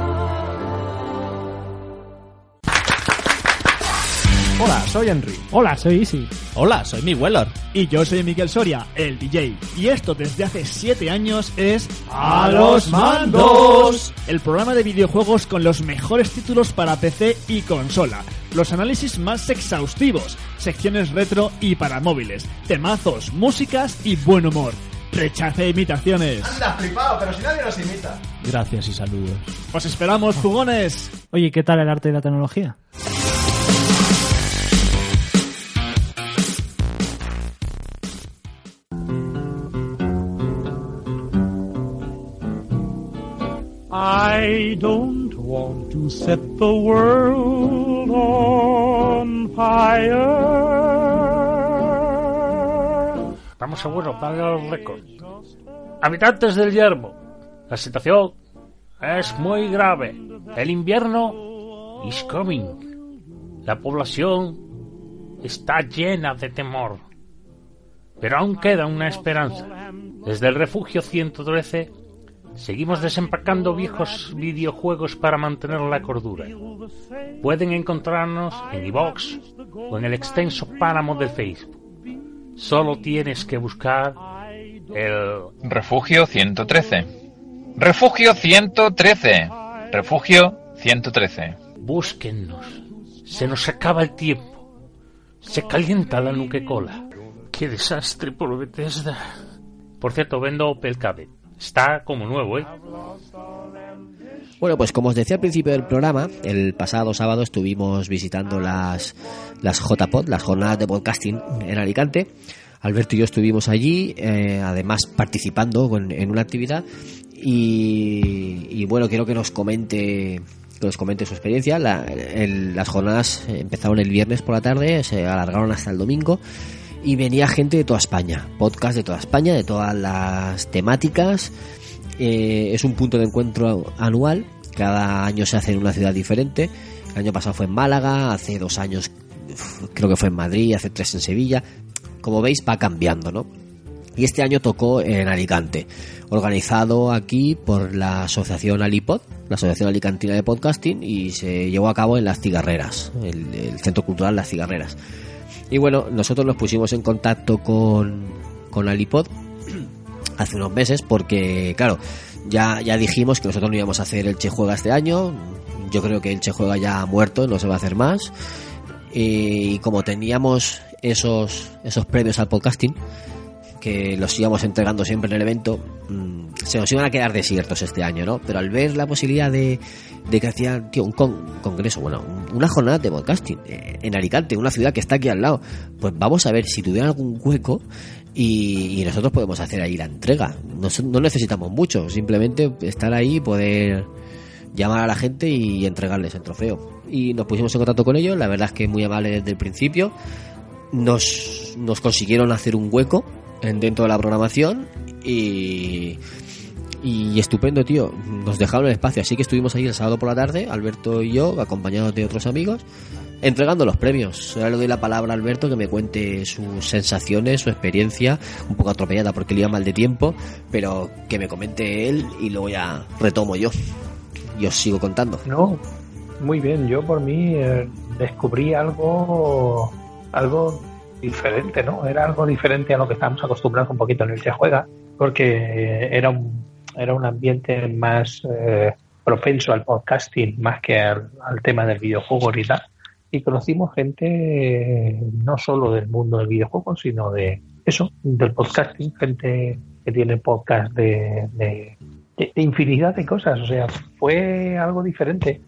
Hola, soy Henry. Hola, soy Easy. Hola, soy mi Weller. Y yo soy Miguel Soria, el DJ. Y esto desde hace 7 años es ¡A los mandos! El programa de videojuegos con los mejores títulos para PC y consola. Los análisis más exhaustivos, secciones retro y para móviles, temazos, músicas y buen humor. Rechace imitaciones. Anda, flipado, pero si nadie nos imita. Gracias y saludos. Os esperamos, jugones. Oye, ¿qué tal el arte y la tecnología? I don't want to set the world on fire. Vamos a bueno, darle al récord. Habitantes del yermo, la situación es muy grave. El invierno is coming. La población está llena de temor. Pero aún queda una esperanza. Desde el refugio 113 seguimos desempacando viejos videojuegos para mantener la cordura. Pueden encontrarnos en iVox o en el extenso páramo de Facebook. Solo tienes que buscar el Refugio 113. Refugio 113. Refugio 113. Búsquennos. Se nos acaba el tiempo. Se calienta la nuque cola. Qué desastre por Bethesda. Por cierto, vendo Opel Cabe. Está como nuevo, ¿eh? Bueno, pues como os decía al principio del programa, el pasado sábado estuvimos visitando las, las JPod, las jornadas de podcasting en Alicante. Alberto y yo estuvimos allí, eh, además participando en una actividad. Y, y bueno, quiero que nos comente que nos comente su experiencia. La- el- las jornadas empezaron el viernes por la tarde, se alargaron hasta el domingo y venía gente de toda España, podcast de toda España, de todas las temáticas. Eh, es un punto de encuentro anual, cada año se hace en una ciudad diferente. El año pasado fue en Málaga, hace dos años creo que fue en Madrid, hace tres en Sevilla. Como veis va cambiando, ¿no? Y este año tocó en Alicante, organizado aquí por la asociación Alipod, la asociación alicantina de podcasting, y se llevó a cabo en Las Cigarreras, el, el centro cultural Las Cigarreras. Y bueno, nosotros nos pusimos en contacto con, con Alipod hace unos meses porque, claro, ya, ya dijimos que nosotros no íbamos a hacer el Che Juega este año. Yo creo que el Che Juega ya ha muerto, no se va a hacer más. Y como teníamos esos, esos premios al podcasting, que los íbamos entregando siempre en el evento, mm, se nos iban a quedar desiertos este año, ¿no? Pero al ver la posibilidad de, que hacían, tío, un con- congreso, bueno, un- una jornada de podcasting eh, en Alicante, una ciudad que está aquí al lado, pues vamos a ver si tuvieran algún hueco y, y nosotros podemos hacer ahí la entrega. No, se- no necesitamos mucho, simplemente estar ahí y poder llamar a la gente y entregarles el trofeo. Y nos pusimos en contacto con ellos, la verdad es que muy amable desde el principio. Nos, nos consiguieron hacer un hueco dentro de la programación y, y estupendo, tío. Nos dejaron el espacio, así que estuvimos ahí el sábado por la tarde, Alberto y yo, acompañados de otros amigos, entregando los premios. Ahora le doy la palabra a Alberto que me cuente sus sensaciones, su experiencia, un poco atropellada porque le iba mal de tiempo, pero que me comente él y luego ya retomo yo. Y os sigo contando. No, muy bien. Yo por mí eh, descubrí algo, algo diferente, ¿no? Era algo diferente a lo que estábamos acostumbrados un poquito en el que juega, porque era un, era un ambiente más eh, propenso al podcasting más que al, al tema del videojuego y tal. Y conocimos gente eh, no solo del mundo del videojuego, sino de eso, del podcasting, gente que tiene podcast de, de, de- infinidad de cosas. O sea, fue algo diferente,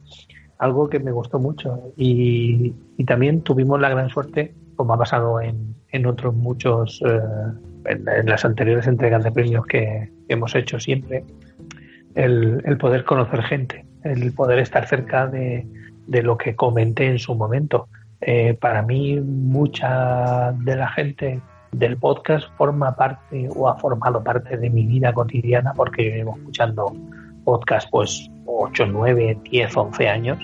algo que me gustó mucho. Y también tuvimos la gran suerte, como ha pasado en, en otros muchos, eh, en, las anteriores entregas de premios que hemos hecho siempre, el, el poder conocer gente, el poder estar cerca de, de lo que comenté en su momento. Eh, para mí, mucha de la gente del podcast forma parte o ha formado parte de mi vida cotidiana porque yo llevo escuchando podcast pues 8, 9, 10, 11 años.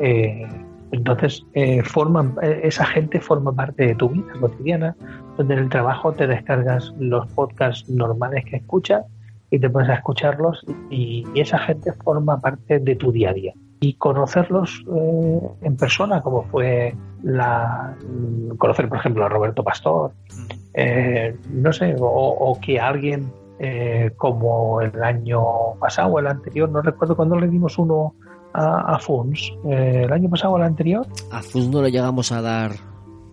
Eh, entonces, eh, forman, eh, esa gente forma parte de tu vida cotidiana, donde en el trabajo te descargas los podcasts normales que escuchas y te pones a escucharlos y, esa gente forma parte de tu día a día. Y conocerlos eh, en persona, como fue la conocer, por ejemplo, a Roberto Pastor, eh, no sé, o, o que alguien eh, como el año pasado o el anterior, no recuerdo cuándo le dimos uno a, a Funs, eh, el año pasado o el anterior, A Fus no le llegamos a dar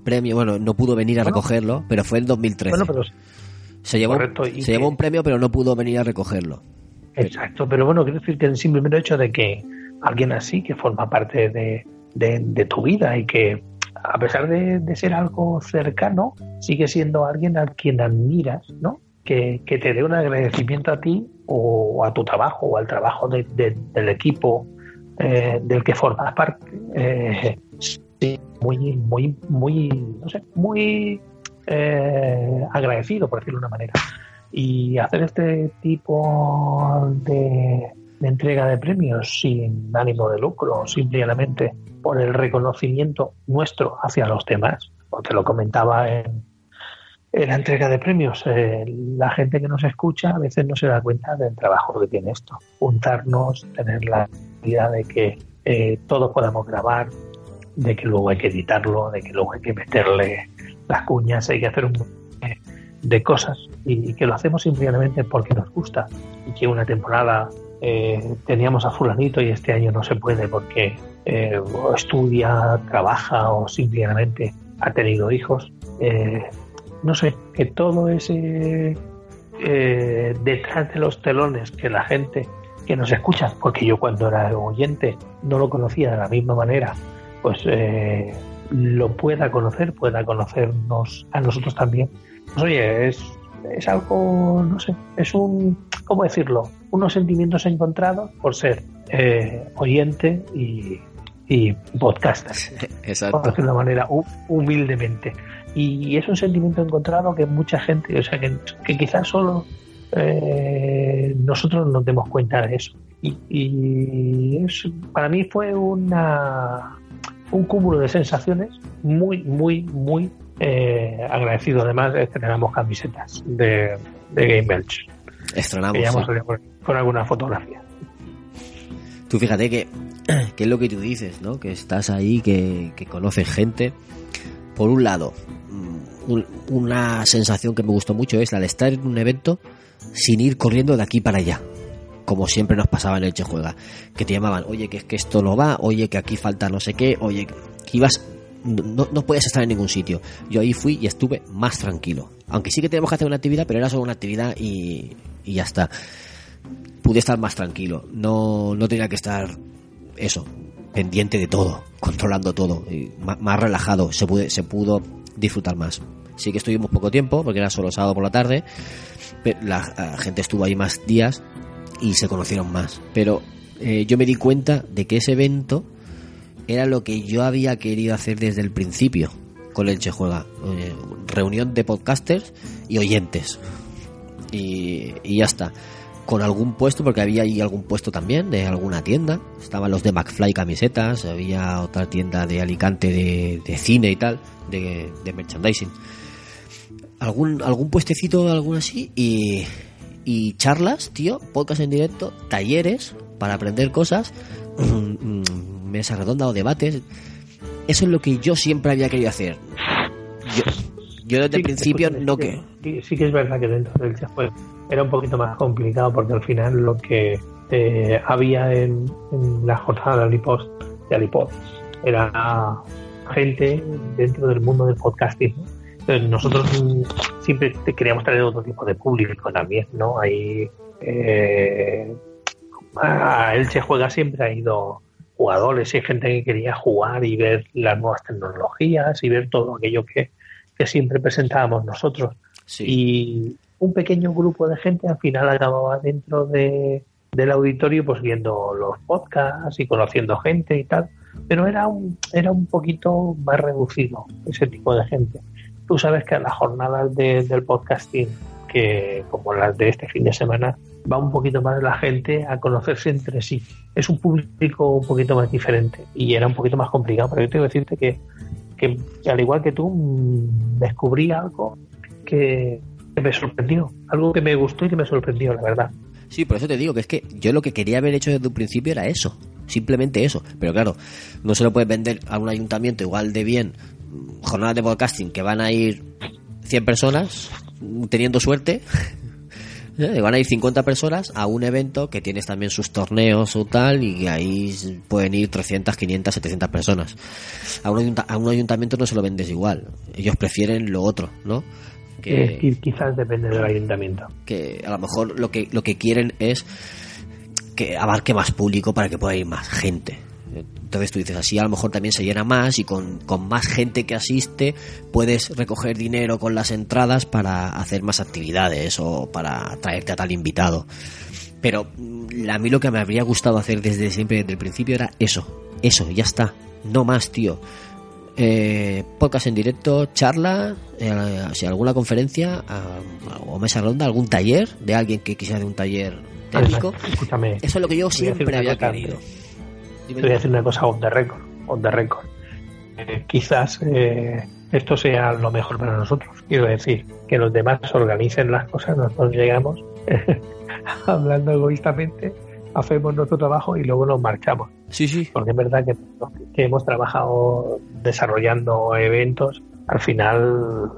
premio, bueno, no pudo venir a Bueno. recogerlo, pero fue en 2013. bueno, pero se llevó, correcto, se llevó un premio, pero no pudo venir a recogerlo. Exacto, pero bueno, quiero decir que el simplemente hecho de que alguien así, que forma parte de, de- de tu vida y que a pesar de, de ser algo cercano, sigue siendo alguien al quien admiras, ¿no? Que, que te dé un agradecimiento a ti o a tu trabajo o al trabajo de- del equipo eh, del que formas parte. Eh, muy, muy, muy, no sé, muy eh, agradecido, por decirlo de una manera y hacer este tipo de, entrega de premios sin ánimo de lucro, simplemente por el reconocimiento nuestro hacia los demás, porque lo comentaba en, en la entrega de premios, eh, la gente que nos escucha a veces no se da cuenta del trabajo que tiene esto, juntarnos, tener la de que eh, todos podamos grabar, de que luego hay que editarlo, de que luego hay que meterle las cuñas, hay que hacer un de cosas y, que lo hacemos simplemente porque nos gusta y que una temporada eh, teníamos a fulanito y este año no se puede porque eh, estudia, trabaja o simplemente ha tenido hijos. Eh, no sé, que todo ese detrás de los telones que la gente que nos escucha, porque yo cuando era oyente no lo conocía de la misma manera, pues eh, lo pueda conocer, pueda conocernos a nosotros también. Pues oye, es, es algo, no sé, es un, ¿cómo decirlo? Unos sentimientos encontrados por ser eh, oyente y, y podcaster. Exacto. Por decirlo de una manera hu- humildemente. Y es un sentimiento encontrado que mucha gente, o sea, que, que quizás solo eh, nosotros nos demos cuenta de eso. Y, y es, para mí fue una, un cúmulo de sensaciones muy, muy, muy eh, agradecido. Además, estrenamos camisetas de, de Game Belch. Estrenamos. Sí. con, con alguna fotografía. Tú fíjate que, que es lo que tú dices, ¿no? Que estás ahí, que, que conoces gente. Por un lado, mm, un- una sensación que me gustó mucho es la de estar en un evento sin ir corriendo de aquí para allá. Como siempre nos pasaba en el Che Juega. Que te llamaban, oye, que es que esto no va, oye, que aquí falta no sé qué, oye, que ibas. No, no puedes estar en ningún sitio. Yo ahí fui y estuve más tranquilo. Aunque sí que tenemos que hacer una actividad, pero era solo una actividad y, y ya está pude estar más tranquilo. No, no tenía que estar eso, pendiente de todo, controlando todo, ma- más, relajado, se, pude, se pudo disfrutar más. Sí que estuvimos poco tiempo, porque era solo sábado por la tarde, pero la, gente estuvo ahí más días y se conocieron más. Pero eh, yo me di cuenta de que ese evento era lo que yo había querido hacer desde el principio con el Che Juega. Eh, reunión de podcasters y oyentes. Y, y ya está. Con algún puesto, porque había ahí algún puesto también de alguna tienda. Estaban los de McFly camisetas, había otra tienda de Alicante de, de cine y tal, de merchandising. Algún, algún puestecito, algún así, y, y charlas, tío, podcast en directo, talleres para aprender cosas, mm, mesa redonda o debates. Eso es lo que yo siempre había querido hacer. Yo, Yo desde el principio no que... Sí, sí que es verdad que dentro del Elche fue, era un poquito más complicado porque al final lo que eh, había en, en la jornada de Alipod, de Alipod era gente dentro del mundo del podcasting. ¿no? Nosotros siempre queríamos traer otro tipo de público también, ¿no? Ahí eh, a Elche Juega siempre ha ido jugadores y gente que quería jugar y ver las nuevas tecnologías y ver todo aquello que, que siempre presentábamos nosotros. Y un pequeño grupo de gente al final acababa dentro de, del auditorio pues viendo los podcasts y conociendo gente y tal, pero era un, era un poquito más reducido ese tipo de gente. Tú sabes que a las jornadas de- del podcasting, que como las de este fin de semana, va un poquito más la gente a conocerse entre sí. Es un público un poquito más diferente y era un poquito más complicado, pero yo tengo que decirte que, que, al igual que tú, mm, descubrí algo que, que me sorprendió, algo que me gustó y que me sorprendió, la verdad. Sí, por eso te digo que es que yo lo que quería haber hecho desde un principio era eso, simplemente eso. Pero claro, no se lo puedes vender a un ayuntamiento igual de bien jornadas de podcasting que van a ir 100 personas, teniendo suerte, ¿eh? van a ir 50 personas a un evento que tienes también sus torneos o tal y ahí pueden ir 300, 500, 700 personas. A un, a un ayuntamiento no se lo vendes igual, ellos prefieren lo otro, ¿no? Qui- quizás depende del ayuntamiento. que a lo mejor lo que lo que quieren es que abarque más público para que pueda ir más gente. Entonces tú dices, así a lo mejor también se llena más y con, con más gente que asiste puedes recoger dinero con las entradas para hacer más actividades o para traerte a tal invitado. Pero mm, a mí lo que me habría gustado hacer desde siempre, desde el principio, era eso. Eso, ya está. No más, tío. Eh, podcast en directo, charla, eh, si alguna conferencia ah, o mesa ronda, algún taller de alguien que quisiera de un taller técnico. Escúchame, Eso es lo que yo siempre había querido. Te voy a decir una cosa off the record. Off the record. Eh, quizás eh, esto sea lo mejor para nosotros. Quiero decir, que los demás organicen las cosas, nosotros llegamos hablando egoístamente, hacemos nuestro trabajo y luego nos marchamos. Sí, sí. Porque es verdad que, que hemos trabajado desarrollando eventos, al final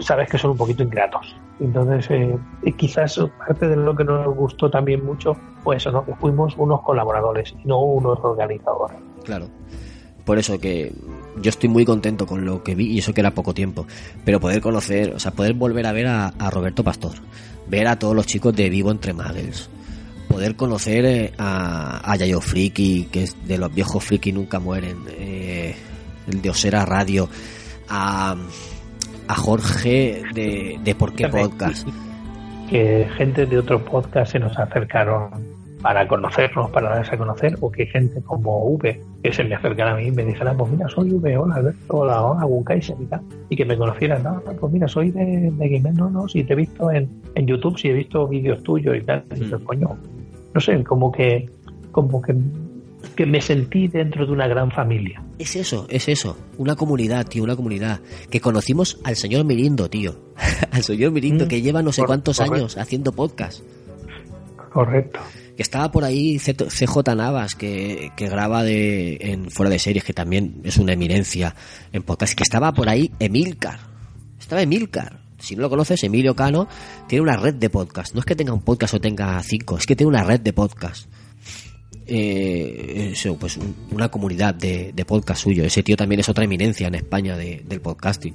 sabes que son un poquito ingratos. Entonces, eh, quizás parte de lo que nos gustó también mucho fue eso, ¿no? Que fuimos unos colaboradores y no unos organizadores. Claro. Por eso que yo estoy muy contento con lo que vi y eso que era poco tiempo. Pero poder conocer, o sea, poder volver a ver a, a Roberto Pastor, ver a todos los chicos de Vivo entre Muggles, poder conocer eh, a, a Yayo Friki, que es de los viejos Friki nunca mueren, eh, el de Osera Radio, a, a Jorge de, de Por qué. Podcast. Que gente de otros podcasts se nos acercaron para conocernos, para darse a conocer, o que gente como V, que se me acercara a mí y me dijera, pues mira, soy V, hola Alberto, hola, hola, Gunkaiser y tal, y que me conocieran, no, pues mira, soy de, de Gamer, no, no, si te he visto en, en YouTube, si he visto vídeos tuyos y tal, y dices, coño, no sé, como que, como que, que me sentí dentro de una gran familia. Es eso, es eso. Una comunidad, tío, una comunidad. Que conocimos al señor Mirindo, tío. al señor Mirindo, Mm, que lleva no sé cuántos correcto. años haciendo podcast. Correcto. Que estaba por ahí CJ Navas, que, que graba de, en Fuera de Series, que también es una eminencia en podcast. Que estaba por ahí Emilcar. Estaba Emilcar. Si no lo conoces, Emilio Cano tiene una red de podcast. No es que tenga un podcast o tenga cinco, es que tiene una red de podcast. Eh, eso, pues un- una comunidad de, de podcast suyo. Ese tío también es otra eminencia en España de- del podcasting.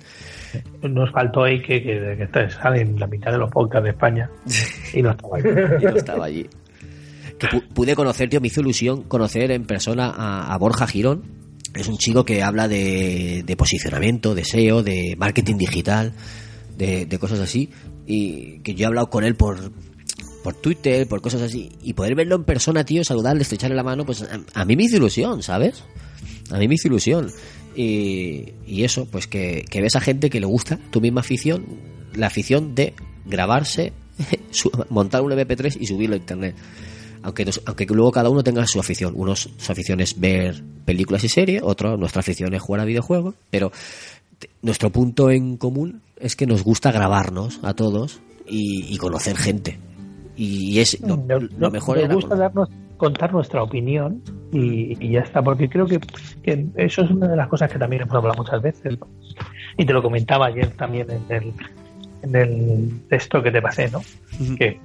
Nos faltó ahí que, que, que está- sale en la mitad de los podcasts de España y no estaba ahí. y no estaba allí. Que pu- pude conocer, tío, me hizo ilusión conocer en persona a, Borja Girón. Es un chico que habla de, posicionamiento, de SEO, de marketing digital, de, cosas así. Y que yo he hablado con él por, por Twitter, por cosas así. Y poder verlo en persona, tío, saludarle, estrecharle la mano, pues a, a mí me hizo ilusión, ¿sabes? A mí me hizo ilusión. Y, eso, pues que, que ves a gente que le gusta tu misma afición, la afición de grabarse, montar un MP3 y subirlo a internet. Aunque, nos- aunque luego cada uno tenga su afición. Unos su afición es ver películas y series, otro nuestra afición es jugar a videojuegos, pero nuestro punto en común es que nos gusta grabarnos a todos y, y conocer gente. Y es lo, No- lo no- mejor nos gusta darnos, contar nuestra opinión y, y ya está, porque creo que, que eso es una de las cosas que también hemos hablado muchas veces, y te lo comentaba ayer también en el, en el texto que te pasé, ¿no? Que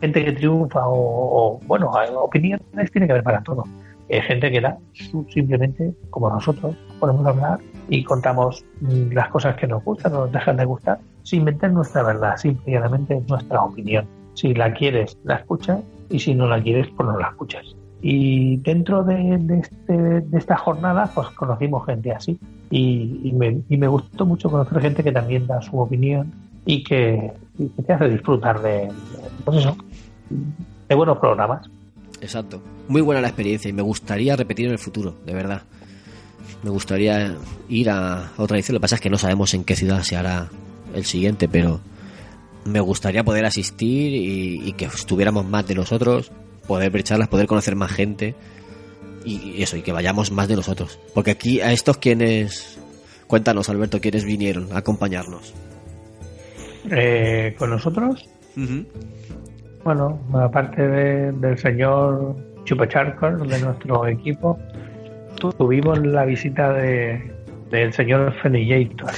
gente que triunfa o, bueno, opiniones tiene que haber para todo. Hay gente que da simplemente, como nosotros, podemos hablar y contamos mm, las cosas que nos gustan o nos dejan de gustar sin meter nuestra verdad, simple y llanamente nuestra opinión. Si la quieres, la escuchas y si no la quieres, pues no la escuchas. Y dentro de, este, de esta jornada, pues conocimos gente así. Y, y me, y me gustó mucho conocer gente que también da su opinión y que, te hace disfrutar de, pues eso, de buenos programas. Exacto. Muy buena la experiencia y me gustaría repetir en el futuro, de verdad. Me gustaría ir a otra edición. Lo que pasa es que no sabemos en qué ciudad se hará el siguiente, pero me gustaría poder asistir y, y que estuviéramos más de nosotros, poder ver charlas, poder conocer más gente y, y eso, y que vayamos más de nosotros. Porque aquí a estos quienes... Cuéntanos, Alberto, quiénes vinieron a acompañarnos. Eh, con nosotros, bueno, aparte de- del señor Chupacharcor, de nuestro equipo, tu- tuvimos la visita de del señor Fenillator,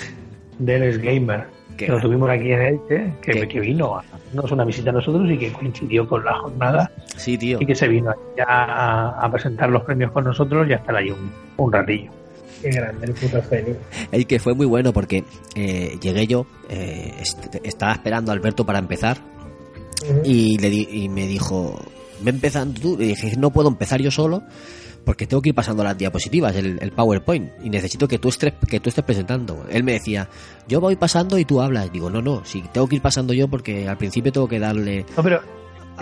de Eres Gamer, que lo tuvimos aquí en Elche, que, que vino a hacernos una visita a nosotros y que coincidió con la jornada Sí, tío. y que se vino ya a, a presentar los premios con nosotros y a estar ahí un, un ratillo. Qué grande el puto Feni. El que fue muy bueno porque eh, llegué yo, eh, est- estaba esperando a Alberto para empezar y, le di- y me dijo, ve empezando tú. Le dije, no puedo empezar yo solo porque tengo que ir pasando las diapositivas, el, el PowerPoint, y necesito que tú, estés, que tú estés presentando. Él me decía, yo voy pasando y tú hablas. Digo, no, no, si tengo que ir pasando yo porque al principio tengo que darle... No, pero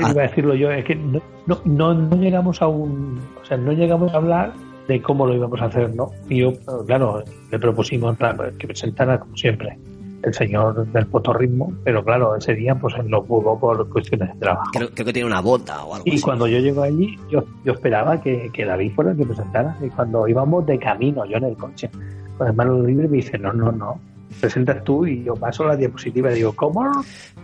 iba a decirlo yo, es que no, no, no, no llegamos a un. O sea, no llegamos a hablar de cómo lo íbamos a hacer, ¿no? Y yo, claro, le propusimos pues, que presentara, como siempre, el señor del potorritmo, pero claro, ese día pues él no pudo por cuestiones de trabajo. Creo, creo que tiene una bota o algo Y así. cuando yo llego allí, yo, yo esperaba que, que David fuera el que presentara. Y cuando íbamos de camino, yo en el coche, con el mano libre, me dice, no, no, no, presentas tú y yo paso la diapositiva y digo, ¿cómo?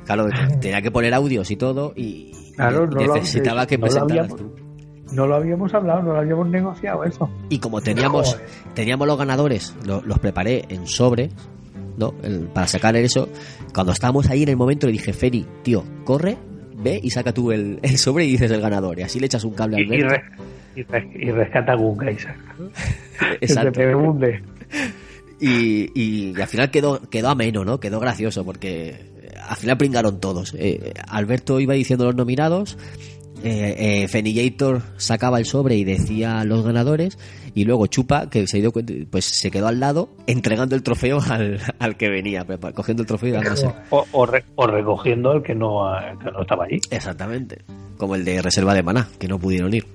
Claro, tenía que poner audios y todo y, Claro, lo- necesitaba que no lo presentaras habíamos- tú. No lo habíamos hablado, no lo habíamos negociado eso. Y como teníamos, teníamos los ganadores, lo- los preparé en sobre, ¿no? El- para sacar eso. Cuando estábamos ahí en el momento le dije, Feri, tío, corre, ve y saca tú el, el sobre y dices el ganador. Y así le echas un cable a Y, y, re- rescata a Gun Kaiser. Exacto. El de Bunde. Y, y, y al final quedó, quedó ameno, ¿no? Quedó gracioso porque eh, al final pringaron todos. Eh, Alberto iba diciendo los nominados, eh, eh, Fenillator sacaba el sobre y decía los ganadores, y luego Chupa, que se dio cuenta, pues se quedó al lado entregando el trofeo al, al que venía, cogiendo el trofeo y dándose. O, o re- o recogiendo el que no, eh, que no estaba allí. Exactamente. Como el de Reserva de Maná, que no pudieron ir.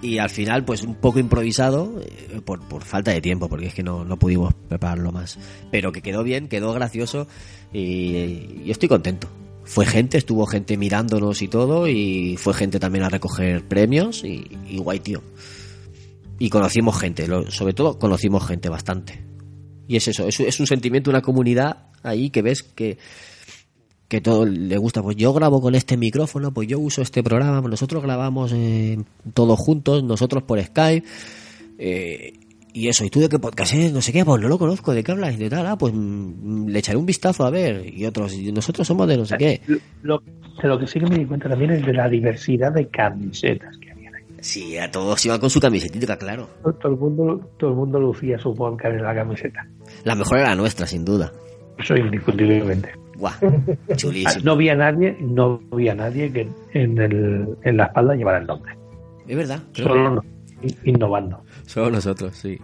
Y al final, pues un poco improvisado, eh, por, por falta de tiempo, porque es que no, no pudimos prepararlo más. Pero que quedó bien, quedó gracioso y, y estoy contento. Fue gente, estuvo gente mirándonos y todo, y fue gente también a recoger premios y, y guay, tío. Y conocimos gente, lo- sobre todo conocimos gente bastante. Y es eso, es, es un sentimiento, una comunidad ahí que ves que, que todo le gusta. Pues yo grabo con este micrófono, pues yo uso este programa, nosotros grabamos eh, todos juntos, nosotros por Skype. eh, y eso, ¿y tú de qué podcast eres? No sé qué, pues no lo conozco, ¿de qué hablas? De tal, ah, pues mm, le echaré un vistazo a ver. Y otros, y nosotros somos de no sé qué. Lo, de lo que sí que me di cuenta también es de la diversidad de camisetas que. Sí, a todos iban con su camisetita, claro. Todo, todo el mundo, todo el mundo lucía su podcast en la camiseta. La mejor era la nuestra, sin duda. Eso indiscutiblemente. Guau, chulísimo. No había nadie, no había nadie que en, el, en la espalda llevara el nombre. Es verdad. creo Solo que- no- innovando. Solo nosotros, sí.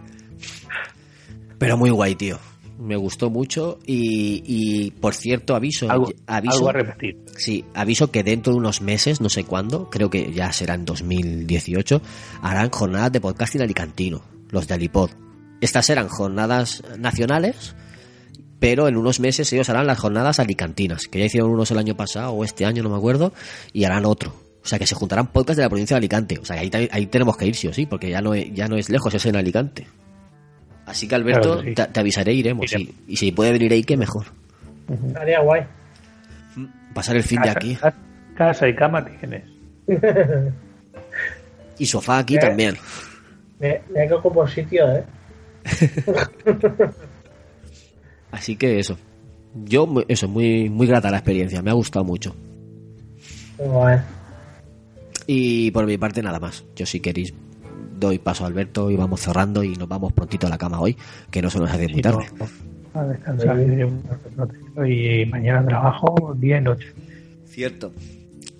Pero muy guay, tío. Me gustó mucho y, y, por cierto, aviso, Algo- aviso, algo a repetir. Sí, aviso que dentro de unos meses, no sé cuándo, creo que ya será en 2018, harán jornadas de podcasting alicantino, los de Alipod. Estas serán jornadas nacionales, pero en unos meses ellos harán las jornadas alicantinas, que ya hicieron unos el año pasado o este año, no me acuerdo, y harán otro. O sea, que se juntarán podcasts de la provincia de Alicante. O sea, que ahí, ahí tenemos que ir sí o sí, porque ya no, es- ya no es lejos, es en Alicante. Así que Alberto, Claro que sí. te, te avisaré, iremos. Y, y si puede venir ahí, que mejor. Estaría guay. Pasar el fin de aquí. Casa, y cama tienes. Y sofá aquí Eh. también. Me, me que ocupo sitio, ¿eh? Así que eso. Yo, eso, muy, muy grata la experiencia, me ha gustado mucho. Bueno, Y por mi parte nada más. Yo si queréis doy paso a Alberto y vamos cerrando y nos vamos prontito a la cama hoy, que no se nos hace muy Sí, tarde. no, a descansar. Y mañana trabajo día y noche. Cierto.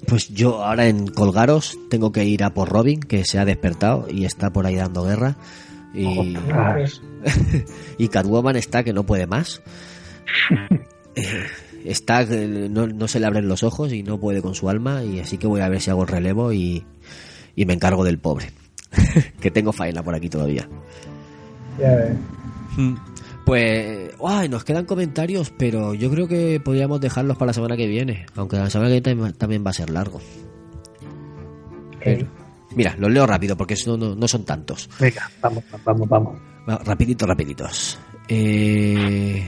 Pues yo ahora en Colgaros tengo que ir a por Robin, que se ha despertado y está por ahí dando guerra. Y, y Catwoman está que no puede más. Eh, está no, no se le abren los ojos y no puede con su alma y así que voy a ver si hago el relevo y, y me encargo del pobre. que tengo faena por aquí todavía. ya ves. Mm. Pues, ay, nos quedan comentarios, pero yo creo que podríamos dejarlos para la semana que viene, aunque la semana que viene tam- también va a ser largo. Pero- mira, los leo rápido porque no, no, no son tantos. Venga, vamos, vamos, vamos. Va, rapidito, rapiditos. Eh,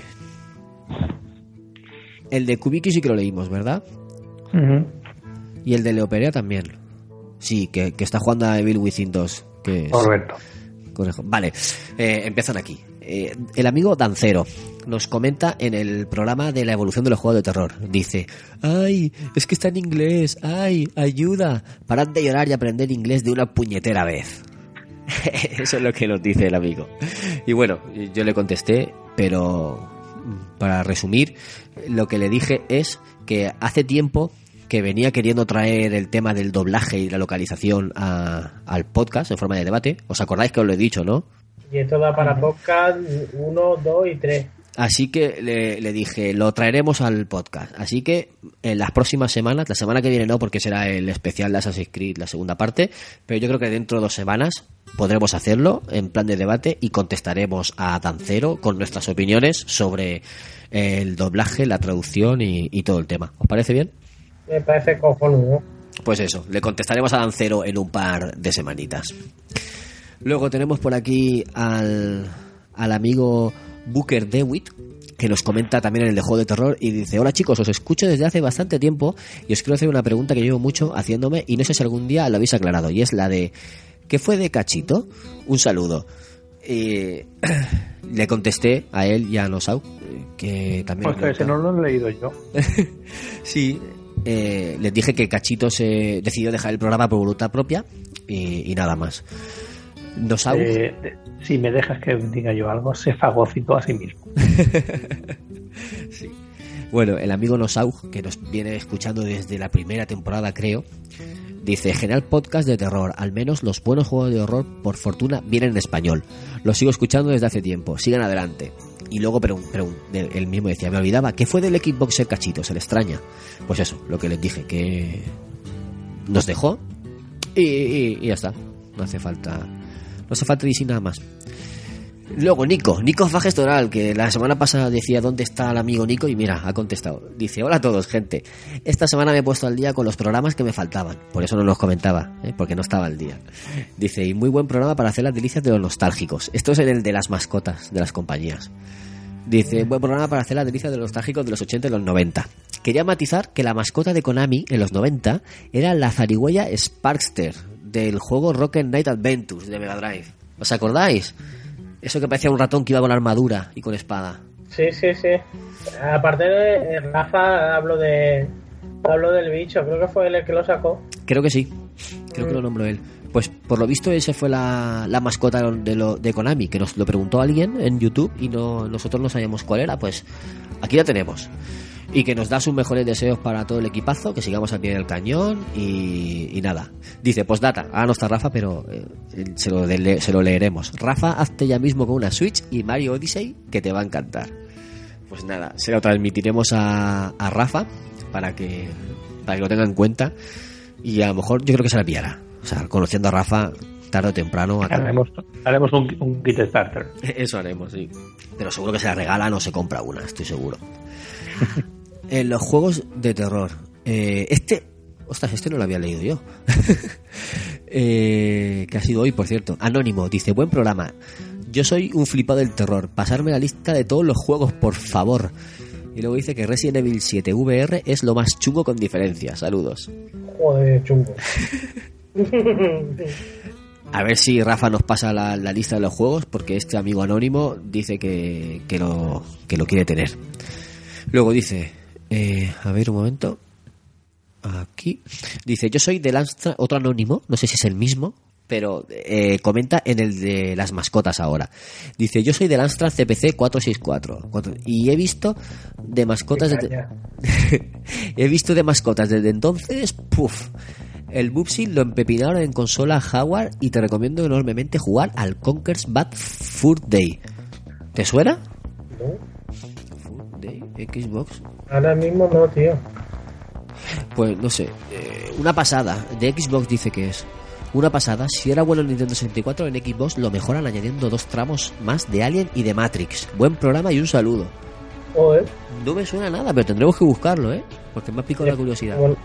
El de Kubiki sí que lo leímos, ¿verdad? Y el de Leoperea también. Sí, que, que está jugando a Evil Within 2. Que es- Correcto. Vale, eh, empiezan aquí. Eh, el amigo Dancero nos comenta en el programa de la evolución de los juegos de terror. Dice, ay, es que está en inglés, ay, ayuda. Parad de llorar y aprender inglés de una puñetera vez. Eso es lo que nos dice el amigo. Y bueno, yo le contesté, pero para resumir, lo que le dije es que hace tiempo que venía queriendo traer el tema del doblaje y la localización a- al podcast en forma de debate. ¿Os acordáis que os lo he dicho, no? Y esto da para podcast 1, 2 y 3. Así que le, le dije, lo traeremos al podcast. Así que en las próximas semanas, la semana que viene no, porque será el especial de Assassin's Creed, la segunda parte, pero yo creo que dentro de dos semanas podremos hacerlo en plan de debate y contestaremos a Dancero con nuestras opiniones sobre el doblaje, la traducción y, y todo el tema. ¿Os parece bien? Me parece cojonudo. Pues eso, le contestaremos a Dancero en un par de semanitas. Luego tenemos por aquí al, al amigo Booker Dewitt, que nos comenta también en el de Juego de Terror y dice, hola chicos, os escucho desde hace bastante tiempo y os quiero hacer una pregunta que llevo mucho haciéndome y no sé si algún día lo habéis aclarado y es la de, ¿qué fue de Cachito? Un saludo. Y le contesté a él y a Nosau, eh, que también... Ostras, ese no lo he leído yo. Sí, eh, les dije que Cachito se decidió dejar el programa por voluntad propia y, y nada más. Nosau, Eh, si me dejas que diga yo algo, se fagocitó a sí mismo. bueno, el amigo Nosau, que nos viene escuchando desde la primera temporada, creo, dice: Genial podcast de terror. Al menos los buenos juegos de horror, por fortuna, vienen en español. Los sigo escuchando desde hace tiempo. Sigan adelante. Y luego pregun- él mismo decía: Me olvidaba, ¿qué fue del Xboxer Cachito? Se le extraña. Pues eso, lo que les dije, que nos dejó y, y- ya está. No hace falta. No hace falta decir nada más. Luego, Nico, Nico Fagestoral, que la semana pasada decía dónde está el amigo Nico y mira, ha contestado. Dice, hola a todos, gente. Esta semana me he puesto al día con los programas que me faltaban. Por eso no los comentaba, ¿eh? porque no estaba al día. Dice, y muy buen programa para hacer las delicias de los nostálgicos. Esto es el de las mascotas de las compañías. Dice, buen programa para hacer las delicias de los nostálgicos de los 80 y los 90. Quería matizar que la mascota de Konami en los 90 era la zarigüeya Sparkster del juego Rocket Knight Adventures de Mega Drive. ¿Os acordáis? Eso que parecía un ratón que iba con armadura y con espada. Sí, sí, sí. Aparte de eh, Rafa, hablo de. Hablo del bicho, creo que fue él el que lo sacó. Creo que sí. Creo que lo nombró él. Pues por lo visto ese fue la, la mascota de, lo, de Konami, que nos lo preguntó alguien en YouTube y no, nosotros no sabíamos cuál era. Pues aquí la tenemos. Y que nos da sus mejores deseos para todo el equipazo, que sigamos al pie del cañón y, nada. Dice, pues data, ahora no está Rafa, pero eh, se, lo de- se lo leeremos. Rafa, hazte ya mismo con una Switch y Mario Odyssey, que te va a encantar. Pues nada, se lo transmitiremos a, a Rafa para que, para que lo tenga en cuenta y a lo mejor yo creo que se la pillará. O sea, conociendo a Rafa, tarde o temprano... acá- Haremos, haremos un, un kit starter. Eso haremos, sí. Pero seguro que se la regalan o se compra una, estoy seguro. en los juegos de terror, eh, este... Ostras, este no lo había leído yo. Eh, que ha sido hoy, por cierto. Anónimo, dice, buen programa. Yo soy un flipado del terror. Pasarme la lista de todos los juegos, por favor. Y luego dice que Resident Evil 7 VR es lo más chungo con diferencia. Saludos. Joder, chungo. A ver si Rafa nos pasa la, la lista de los juegos, porque este amigo anónimo dice que, que, lo, que lo quiere tener. Luego dice, eh, a ver un momento. Aquí. Dice, yo soy del Amstrad, otro anónimo, no sé si es el mismo, pero eh, comenta en el de las mascotas ahora. Dice, yo soy del Amstrad CPC 464 cuatro- y he visto de mascotas desde, he visto de mascotas desde entonces, puff. El Bubsy lo empepinaron en consola Howard y te recomiendo enormemente jugar al Conker's Bad Fur Day. ¿Te suena? Fur Day, Xbox. Ahora mismo no, tío. Pues no sé, eh, una pasada. De Xbox dice que es. Una pasada, si era bueno en Nintendo 64, en Xbox lo mejoran añadiendo dos tramos más de Alien y de Matrix. Buen programa y un saludo. Joder. No me suena nada, pero tendremos que buscarlo, ¿eh? Porque me ha picado la curiosidad. Como,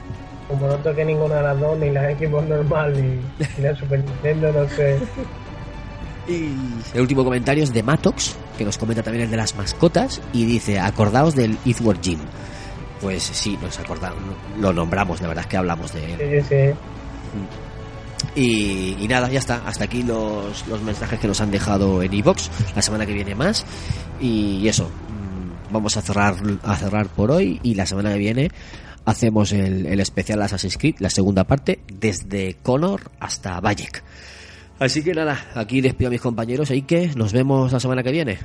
como no toqué ninguna de las dos, ni la Xbox normal, ni, ni la Super Nintendo, no sé. El último comentario es de Matox, que nos comenta también el de las mascotas, y dice, acordaos del Earthworm Jim. Pues sí, nos acordamos, lo nombramos, la verdad es que hablamos de él. Sí, sí. Y, y nada, ya está. Hasta aquí los, los mensajes que nos han dejado en iBox. La semana que viene más. Y eso. mm, Vamos a cerrar, a cerrar por hoy. Y la semana que viene hacemos el, el especial Assassin's Creed, la segunda parte, desde Connor hasta Bayek. Así que nada, aquí despido a mis compañeros. Y que nos vemos la semana que viene.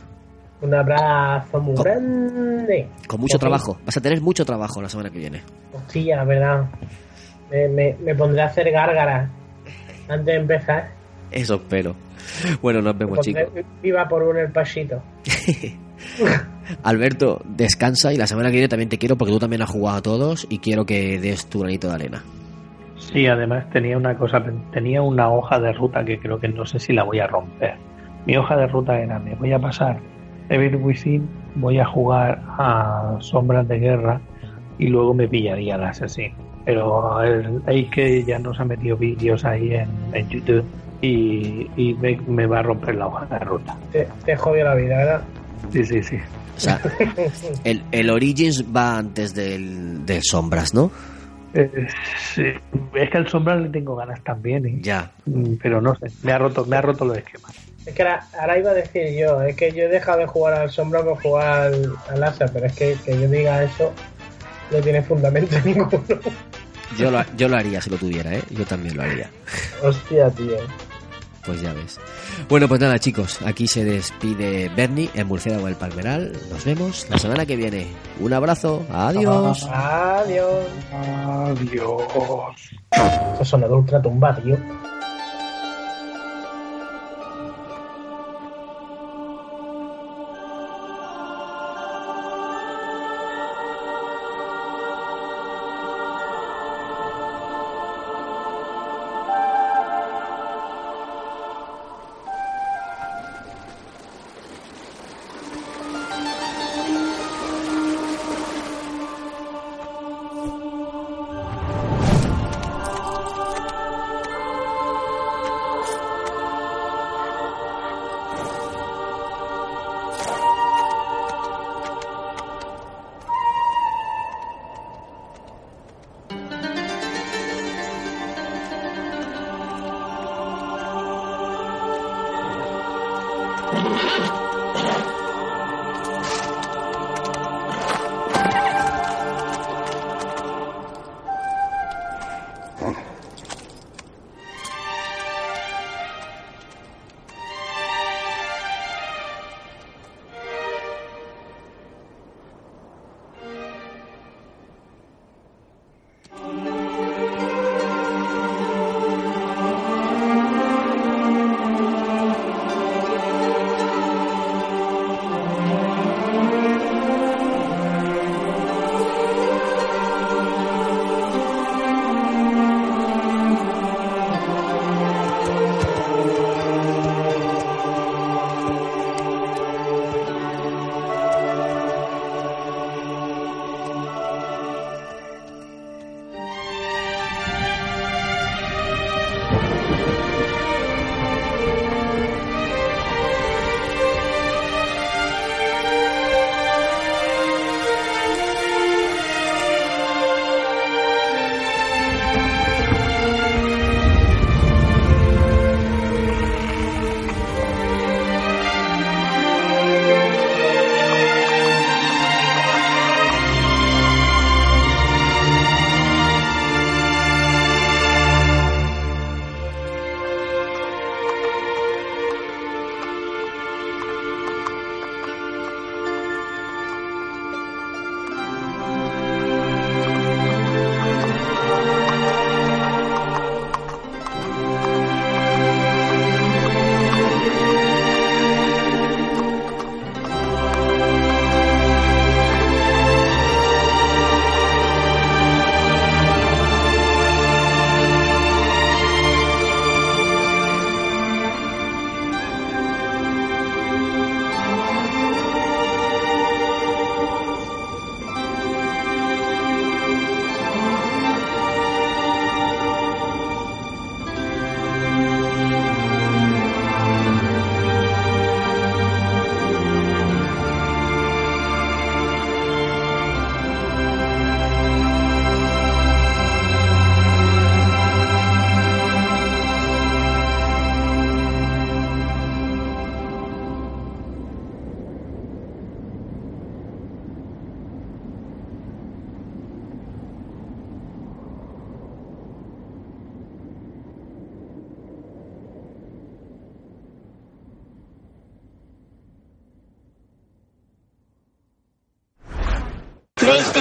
Un abrazo muy grande. Con mucho trabajo. Vas a tener mucho trabajo la semana que viene. Hostia, la verdad. Me, me, me pondré a hacer gárgaras antes de empezar. Eso espero. Bueno, nos vemos, chicos. Viva por uno el pasito. Alberto, descansa y la semana que viene también te quiero porque tú también has jugado a todos y quiero que des tu granito de arena. Sí, además tenía una cosa, tenía una hoja de ruta que creo que no sé si la voy a romper. Mi hoja de ruta era, me voy a pasar Evil Within, voy a jugar a Sombras de Guerra y luego me pillaría el Assassin. Pero el que ya nos ha metido vídeos ahí en, en YouTube y, y me, me va a romper la hoja de ruta. Te, te jodió la vida, ¿verdad? Sí, sí, sí. O sea, el, el Origins va antes del, del Sombras, ¿no? Eh, sí. Es que al Sombras le tengo ganas también. y- Ya. Mm, Pero no sé, me ha roto, me ha roto los esquemas. Es que ahora, ahora iba a decir yo, es que yo he dejado de jugar al sombra por jugar al, al Asa, pero es que que yo diga eso no tiene fundamento ninguno. Yo lo, yo lo haría si lo tuviera, ¿eh? Yo también lo haría. Hostia, tío. Pues ya ves. Bueno, pues nada, chicos. Aquí se despide Bernie en Murciélago del Palmeral. Nos vemos la semana que viene. Un abrazo. Adiós. Adiós. Adiós. Eso suena de ultra tumba, tío.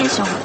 PlayStation